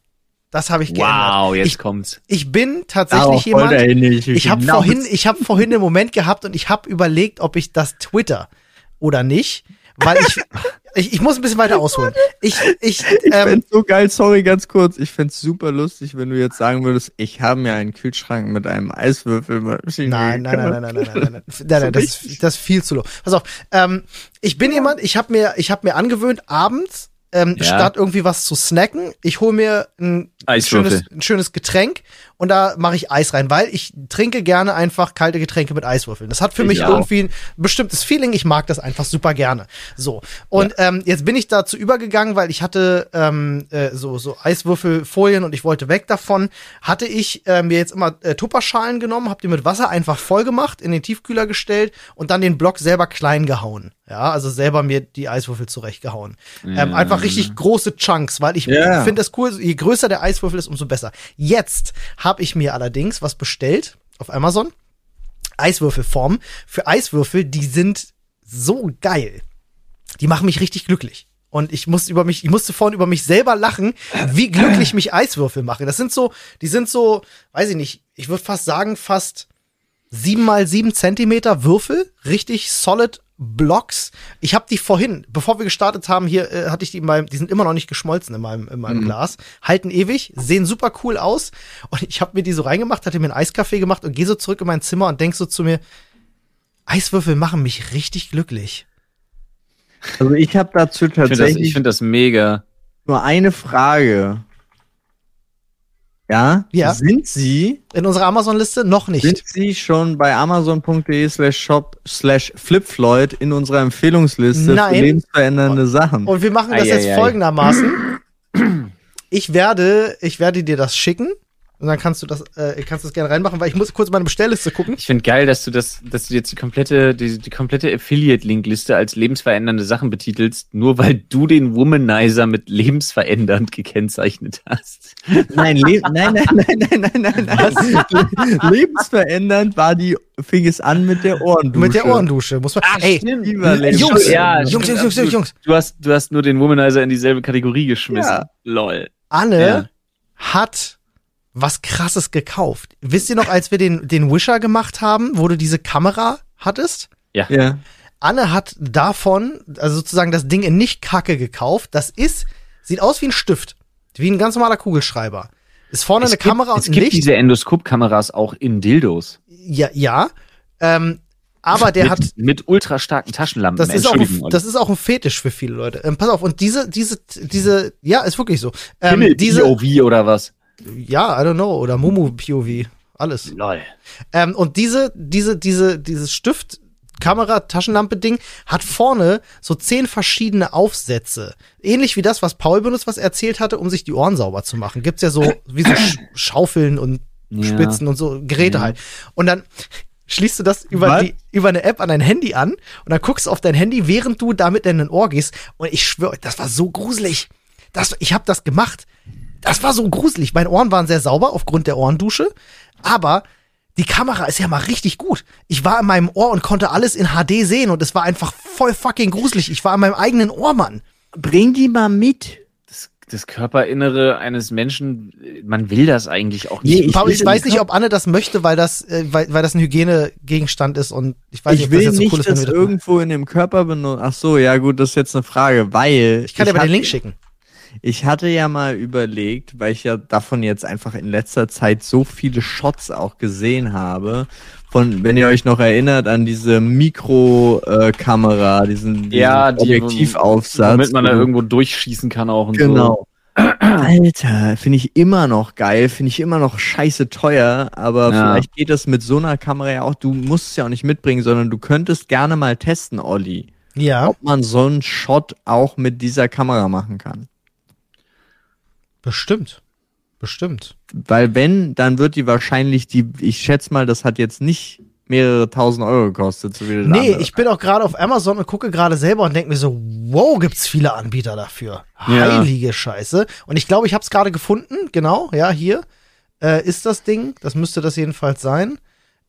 Das habe ich geändert. Wow, jetzt Ich, kommt's. ich bin tatsächlich Darauf jemand. er nicht Ich habe vorhin, ich habe vorhin einen Moment gehabt und ich habe überlegt, ob ich das Twitter oder nicht, weil ich, ich, ich muss ein bisschen weiter ausholen. Ich, ich, Ich ähm, fänd's so geil, sorry, ganz kurz. Ich fänd's super lustig, wenn du jetzt sagen würdest, ich habe mir einen Kühlschrank mit einem Eiswürfelmaschine Nein, nein, nein, nein, nein, nein, nein, nein, nein, nein, nein das, ist, das ist viel zu low. Pass auf, ähm, ich bin jemand, ich habe mir, ich habe mir angewöhnt, abends ähm, Ja. statt irgendwie was zu snacken, ich hole mir ein Eiswürfel. schönes, ein schönes Getränk und da mache ich Eis rein, weil ich trinke gerne einfach kalte Getränke mit Eiswürfeln. Das hat für Ich mich auch. irgendwie ein bestimmtes Feeling. Ich mag das einfach super gerne. So. Und ähm, jetzt bin ich dazu übergegangen, weil ich hatte ähm, äh, so, so Eiswürfelfolien und ich wollte weg davon. Hatte ich äh, mir jetzt immer äh, Tupperschalen genommen, hab die mit Wasser einfach voll gemacht, in den Tiefkühler gestellt und dann den Block selber klein gehauen. Ja, also selber mir die Eiswürfel zurechtgehauen. Ähm, einfach richtig große Chunks, weil ich Ja. finde das cool, je größer der Eiswürfel ist, umso besser. Jetzt habe ich mir allerdings was bestellt auf Amazon. Eiswürfelformen für Eiswürfel, die sind so geil. Die machen mich richtig glücklich. Und ich musste über mich, ich musste vorhin über mich selber lachen, wie glücklich mich Eiswürfel machen. Das sind so, die sind so, weiß ich nicht, ich würde fast sagen, fast sieben mal sieben Zentimeter Würfel, richtig solid Blocks. Ich habe die vorhin, bevor wir gestartet haben, hier äh, hatte ich die in meinem, die sind immer noch nicht geschmolzen in meinem, in meinem Glas, halten ewig, sehen super cool aus. Und ich habe mir die so reingemacht, hatte mir einen Eiskaffee gemacht und gehe so zurück in mein Zimmer und denk so zu mir, Eiswürfel machen mich richtig glücklich. Also ich habe dazu Ich finde das, tatsächlich ich find das mega. nur eine Frage. Ja? Ja. Sind Sie, In unserer Amazon-Liste noch nicht. sind Sie schon bei amazon.de slash shop slash flipfloyd in unserer Empfehlungsliste Nein. für lebensverändernde Sachen? Und wir machen das jetzt Eieiei. folgendermaßen. Ich werde, ich werde dir das schicken. Und dann kannst du das, äh, kannst du das gerne reinmachen, weil ich muss kurz meine Bestellliste gucken. Ich finde geil, dass du das, dass du jetzt die komplette, die, die komplette Affiliate-Link-Liste als lebensverändernde Sachen betitelst, nur weil du den Womanizer mit lebensverändernd gekennzeichnet hast. Nein, le nein, nein, nein, nein, nein, nein, nein. Lebensverändernd war die, fing es an mit der Ohrendusche. Mit der Ohrendusche. Muss man. Ey, Lieber Jungs, ja, Jungs, stimmt, Jungs, Jungs, absolut. Jungs. Du hast, du hast nur den Womanizer in dieselbe Kategorie geschmissen. Ja. Lol. Anne Ja. hat was krasses gekauft. Wisst ihr noch, als wir den, den Wisher gemacht haben, wo du diese Kamera hattest? Ja. Anne hat davon, also sozusagen das Ding in nicht Kacke gekauft. Das ist, sieht aus wie ein Stift. Wie ein ganz normaler Kugelschreiber. Ist vorne eine Kamera gibt, und es ein gibt Licht. diese Endoskop-Kameras auch in Dildos. Ja, ja. Ähm, aber der mit, hat, mit ultra starken Taschenlampen. das ist, auch ein, das ist auch ein Fetisch für viele Leute. Ähm, pass auf, und diese, diese, diese, ja, ist wirklich so. Ähm, diese, POV oder was? Ja, I don't know, oder Mumu POV, alles. Lol. Ähm, und diese, diese, diese, dieses Stift, Kamera, Taschenlampe Ding hat vorne so zehn verschiedene Aufsätze. Ähnlich wie das, was Paul benutzt, was er erzählt hatte, um sich die Ohren sauber zu machen. Gibt's ja so, wie so Sch Schaufeln und Ja. Spitzen und so Geräte Ja. halt. Und dann schließt du das über die, über eine App an dein Handy an und dann guckst du auf dein Handy, während du damit in dein Ohr gehst. Und ich schwöre, das war so gruselig. Das, ich habe das gemacht. Das war so gruselig. Meine Ohren waren sehr sauber aufgrund der Ohrendusche, aber die Kamera ist ja mal richtig gut. Ich war in meinem Ohr und konnte alles in HD sehen und es war einfach voll fucking gruselig. Ich war in meinem eigenen Ohr, Mann. Bring die mal mit. Das, das Körperinnere eines Menschen, man will das eigentlich auch Nee, nicht. ich Paul, ich will- weiß nicht, ob Anne das möchte, weil das, äh, weil, weil das ein Hygienegegenstand ist und ich weiß nicht, Ich ob das will jetzt so nicht, cool ist, wenn dass wir das machen. irgendwo in dem Körper benutzen. Ach so, ja gut, das ist jetzt eine Frage, weil Ich kann dir aber den Link schicken. Ich hatte ja mal überlegt, weil ich ja davon jetzt einfach in letzter Zeit so viele Shots auch gesehen habe, von, wenn ihr euch noch erinnert an diese Mikrokamera, diesen, diesen Ja, die- Objektivaufsatz. Damit man da irgendwo durchschießen kann auch und so. Genau. Alter, finde ich immer noch geil, finde ich immer noch scheiße teuer, aber Ja. vielleicht geht das mit so einer Kamera ja auch, du musst es ja auch nicht mitbringen, sondern du könntest gerne mal testen, Olli, Ja, ob man so einen Shot auch mit dieser Kamera machen kann. Bestimmt. Bestimmt. Weil wenn, dann wird die wahrscheinlich die, ich schätze mal, das hat jetzt nicht mehrere tausend Euro gekostet, so wie Nee, andere. ich bin auch gerade auf Amazon und gucke gerade selber und denke mir so, wow, gibt's viele Anbieter dafür. Ja. Heilige Scheiße. Und ich glaube, ich habe es gerade gefunden. Genau, ja, hier äh, ist das Ding. Das müsste das jedenfalls sein.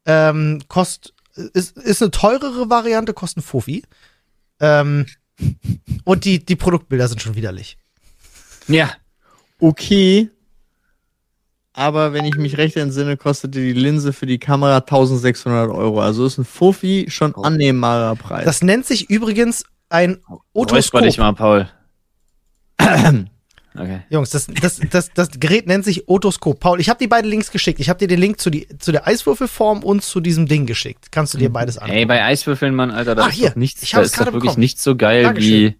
Ähm, kost, ist, ist eine teurere Variante, kostet ein Fuffi. Ähm, und die, die Produktbilder sind schon widerlich. Ja. Okay. Aber wenn ich mich recht entsinne, kostete die Linse für die Kamera 1600 Euro. Also ist ein Fuffi schon annehmbarer Preis. Das nennt sich übrigens ein Räusper dich Otoskop. mal, Paul. okay. Jungs, das, das, das, das Gerät nennt sich Otoskop. Paul, ich habe dir beide Links geschickt. Ich habe dir den Link zu, die, zu der Eiswürfelform und zu diesem Ding geschickt. Kannst du dir beides anschauen. Ey, bei Eiswürfeln, Mann, Alter, da Ah, ist hier. doch nichts, Ich da ist doch gerade wirklich bekommen. nichts so geil Dankeschön. wie.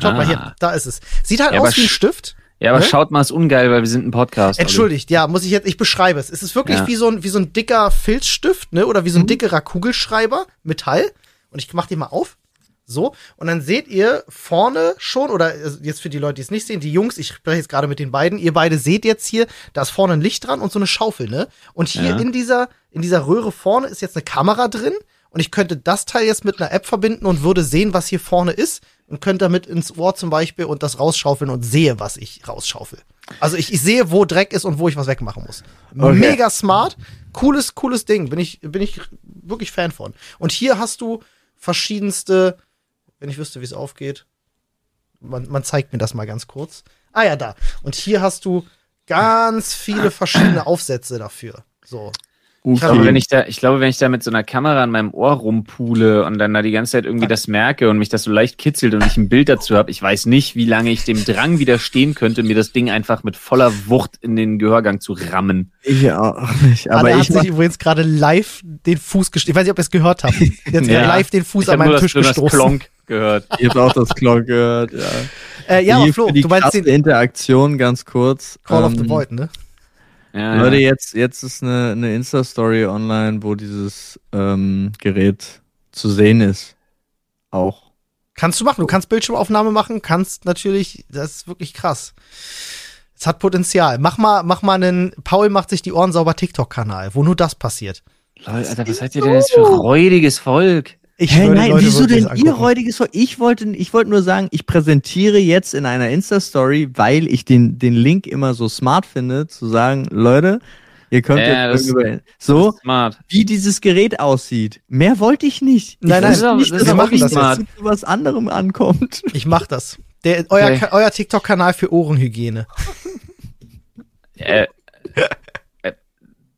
Schaut mal Ah. hier, da ist es. Sieht halt Ja, aus wie ein sch- Stift. Ja, aber Ne? schaut mal, ist ungeil, weil wir sind ein Podcast. Olli. Entschuldigt, ja, muss ich jetzt, ich beschreibe es. Es ist wirklich Ja. wie, so ein, wie so ein dicker Filzstift, ne? Oder wie so ein dickerer Kugelschreiber, Metall. Und ich mach den mal auf. So. Und dann seht ihr vorne schon, oder äh, jetzt für die Leute, die es nicht sehen, die Jungs, ich spreche jetzt gerade mit den beiden, ihr beide seht jetzt hier, da ist vorne ein Licht dran und so eine Schaufel, ne? Und hier Ja. in dieser, in dieser Röhre vorne ist jetzt eine Kamera drin. Und ich könnte das Teil jetzt mit einer App verbinden und würde sehen, was hier vorne ist. Und könnte damit ins Ohr zum Beispiel und das rausschaufeln und sehe, was ich rausschaufel. Also ich, ich sehe, wo Dreck ist und wo ich was wegmachen muss. Okay. Mega smart. Cooles, cooles Ding. Bin ich, bin ich wirklich Fan von. Und hier hast du verschiedenste, wenn ich wüsste, wie es aufgeht. Man, man zeigt mir das mal ganz kurz. Ah ja, da. Und hier hast du ganz viele verschiedene Aufsätze dafür. So. Ich glaube, wenn ich da, ich glaube, wenn ich da mit so einer Kamera an meinem Ohr rumpule und dann da die ganze Zeit irgendwie das merke und mich das so leicht kitzelt und ich ein Bild dazu habe, ich weiß nicht, wie lange ich dem Drang widerstehen könnte, mir das Ding einfach mit voller Wucht in den Gehörgang zu rammen. Ich auch nicht. Aber Anne ich hat sich übrigens gerade live den Fuß gestoßen. Ich weiß nicht, ob ihr es gehört habt. Jetzt Ja. live den Fuß Ich an das, Tisch das gestoßen. Klonk gehört. ich hab auch das Klonk gehört, ja. Äh, ja, aber die, Flo, für die du meinst den Interaktion ganz kurz. Call of the ähm, Void, ne? Ja, Leute, ja. jetzt, jetzt ist eine, eine Insta-Story online, wo dieses ähm, Gerät zu sehen ist. Auch. Kannst du machen. Du kannst Bildschirmaufnahme machen, kannst natürlich, das ist wirklich krass. Es hat Potenzial. Mach mal, mach mal einen, Paul macht sich die Ohren sauber TikTok-Kanal, wo nur das passiert. Leute, Alter, was seid ihr denn jetzt für räudiges Volk? Ich würde nein, Leute wieso denn ihr heutiges Volk? Ich wollte, ich wollte nur sagen, ich präsentiere jetzt in einer Insta-Story, weil ich den, den Link immer so smart finde, zu sagen, Leute, ihr könnt Ja, jetzt das- über, so, Smart. wie dieses Gerät aussieht. Mehr wollte ich nicht. Nein, ich nein, das nicht, ist dass es wirklich wirklich smart. zu was anderem ankommt. Ich mach das. Der, euer, Okay. Ka- euer TikTok-Kanal für Ohrenhygiene. Äh, äh,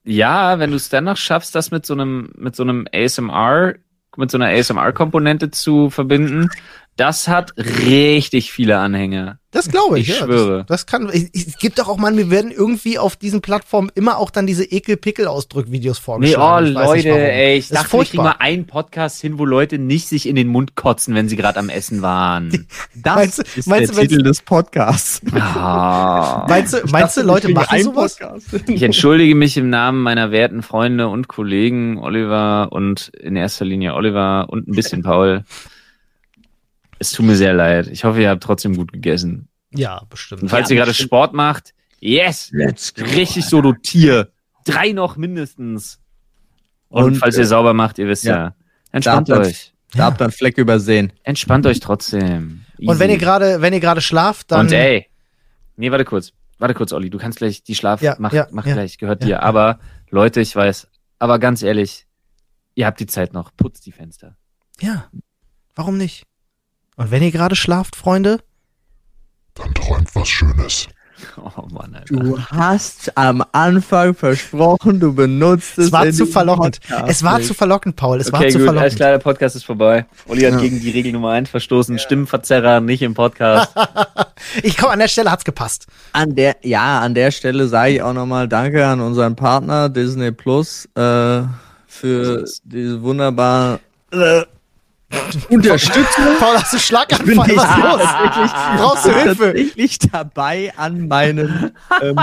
ja, wenn du es dann noch schaffst, das mit so einem, mit so einem ASMR, mit so einer ASMR-Komponente zu verbinden, das hat richtig viele Anhänger. Das glaube ich, Ich ja. schwöre. Das, das kann, es gibt doch auch, man, wir werden irgendwie auf diesen Plattformen immer auch dann diese Ekel-Pickel-Ausdrück-Videos Nee, oh vorgeschlagen. Ich weiß nicht Leute, ey, ich Das dachte, kriegen furchtbar. mal einen Podcast hin, wo Leute nicht sich in den Mund kotzen, wenn sie gerade am Essen waren. Das Meinst ist meinst der Titel des Podcasts. Ah. Meinst du, meinst du Leute machen sowas? Ich entschuldige mich im Namen meiner werten Freunde und Kollegen Oliver und in erster Linie Oliver und ein bisschen Paul. Es tut mir sehr leid. Ich hoffe, ihr habt trotzdem gut gegessen. Ja, bestimmt. Und falls ja, ihr gerade Sport macht, yes, Let's richtig so, du Tier. Drei noch mindestens. Und, Und, falls ihr äh, sauber macht, ihr wisst ja. ja. Entspannt Da ihr- euch. Da habt ihr einen Fleck übersehen. Entspannt euch trotzdem. Und wenn Easy. ihr gerade, wenn ihr gerade schlaft, dann. Und ey, nee, warte kurz. Warte kurz, Olli. Du kannst gleich die Schlaf, Ja, mach, ja, mach ja. gleich, gehört Ja, dir. Aber Leute, ich weiß, aber ganz ehrlich, ihr habt die Zeit noch. Putzt die Fenster. ja. Warum nicht? Und wenn ihr gerade schlaft, Freunde, Dann träumt was Schönes. Oh Mann, Alter. Du hast am Anfang versprochen, du benutzt es. es war in zu verlockend. Podcast Es war zu verlockend, Paul. Es war okay, zu gut, alles verlockend. klar, der Podcast ist vorbei. Olli hat Ja. gegen die Regel Nummer eins verstoßen. Stimmenverzerrer nicht im Podcast. Ich komm, an der Stelle hat's gepasst. An der, ja, an der Stelle sage ich auch nochmal Danke an unseren Partner Disney Plus äh, für diese wunderbare äh, Unterstützung. Paul, hast du Schlaganfall? Was ist los? Brauchst du Ich bin Hilfe? tatsächlich dabei an meinem. Ähm,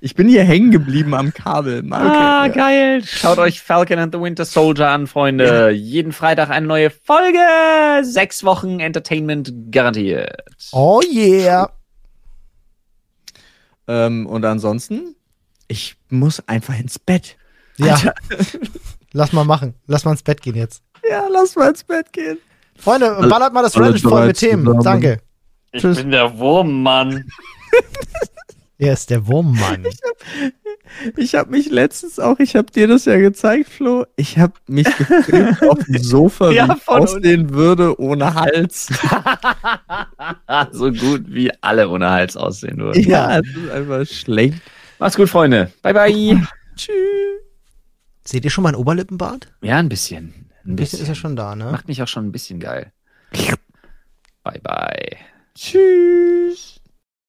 ich bin hier hängen geblieben am Kabel. Ah, okay, ja. geil. Schaut euch Falcon and the Winter Soldier an, Freunde. Jeden Freitag eine neue Folge. Sechs Wochen Entertainment garantiert. Oh yeah. Ähm, und ansonsten, ich muss einfach ins Bett. Ja. Lass mal machen. Lass mal ins Bett gehen jetzt. Ja, lass mal ins Bett gehen. Freunde, ballert mal das Reddit voll mit Themen. zusammen. Danke. Ich Tschüss. bin der Wurmmann. Er ist der Wurmmann. Ich habe mich letztens auch, ich habe dir das ja gezeigt, Flo. Ich habe mich gefilmt auf dem Sofa, Ja, wie ich von aussehen würde ohne Hals. so gut wie alle ohne Hals aussehen würden. Ja, es ist einfach schlecht. Macht's gut, Freunde. Bye, bye. Tschüss. Seht ihr schon mein Oberlippenbart? Ja, ein bisschen. Ein bisschen bisschen. ist er schon da, ne? Macht mich auch schon ein bisschen geil. Bye, bye. Tschüss.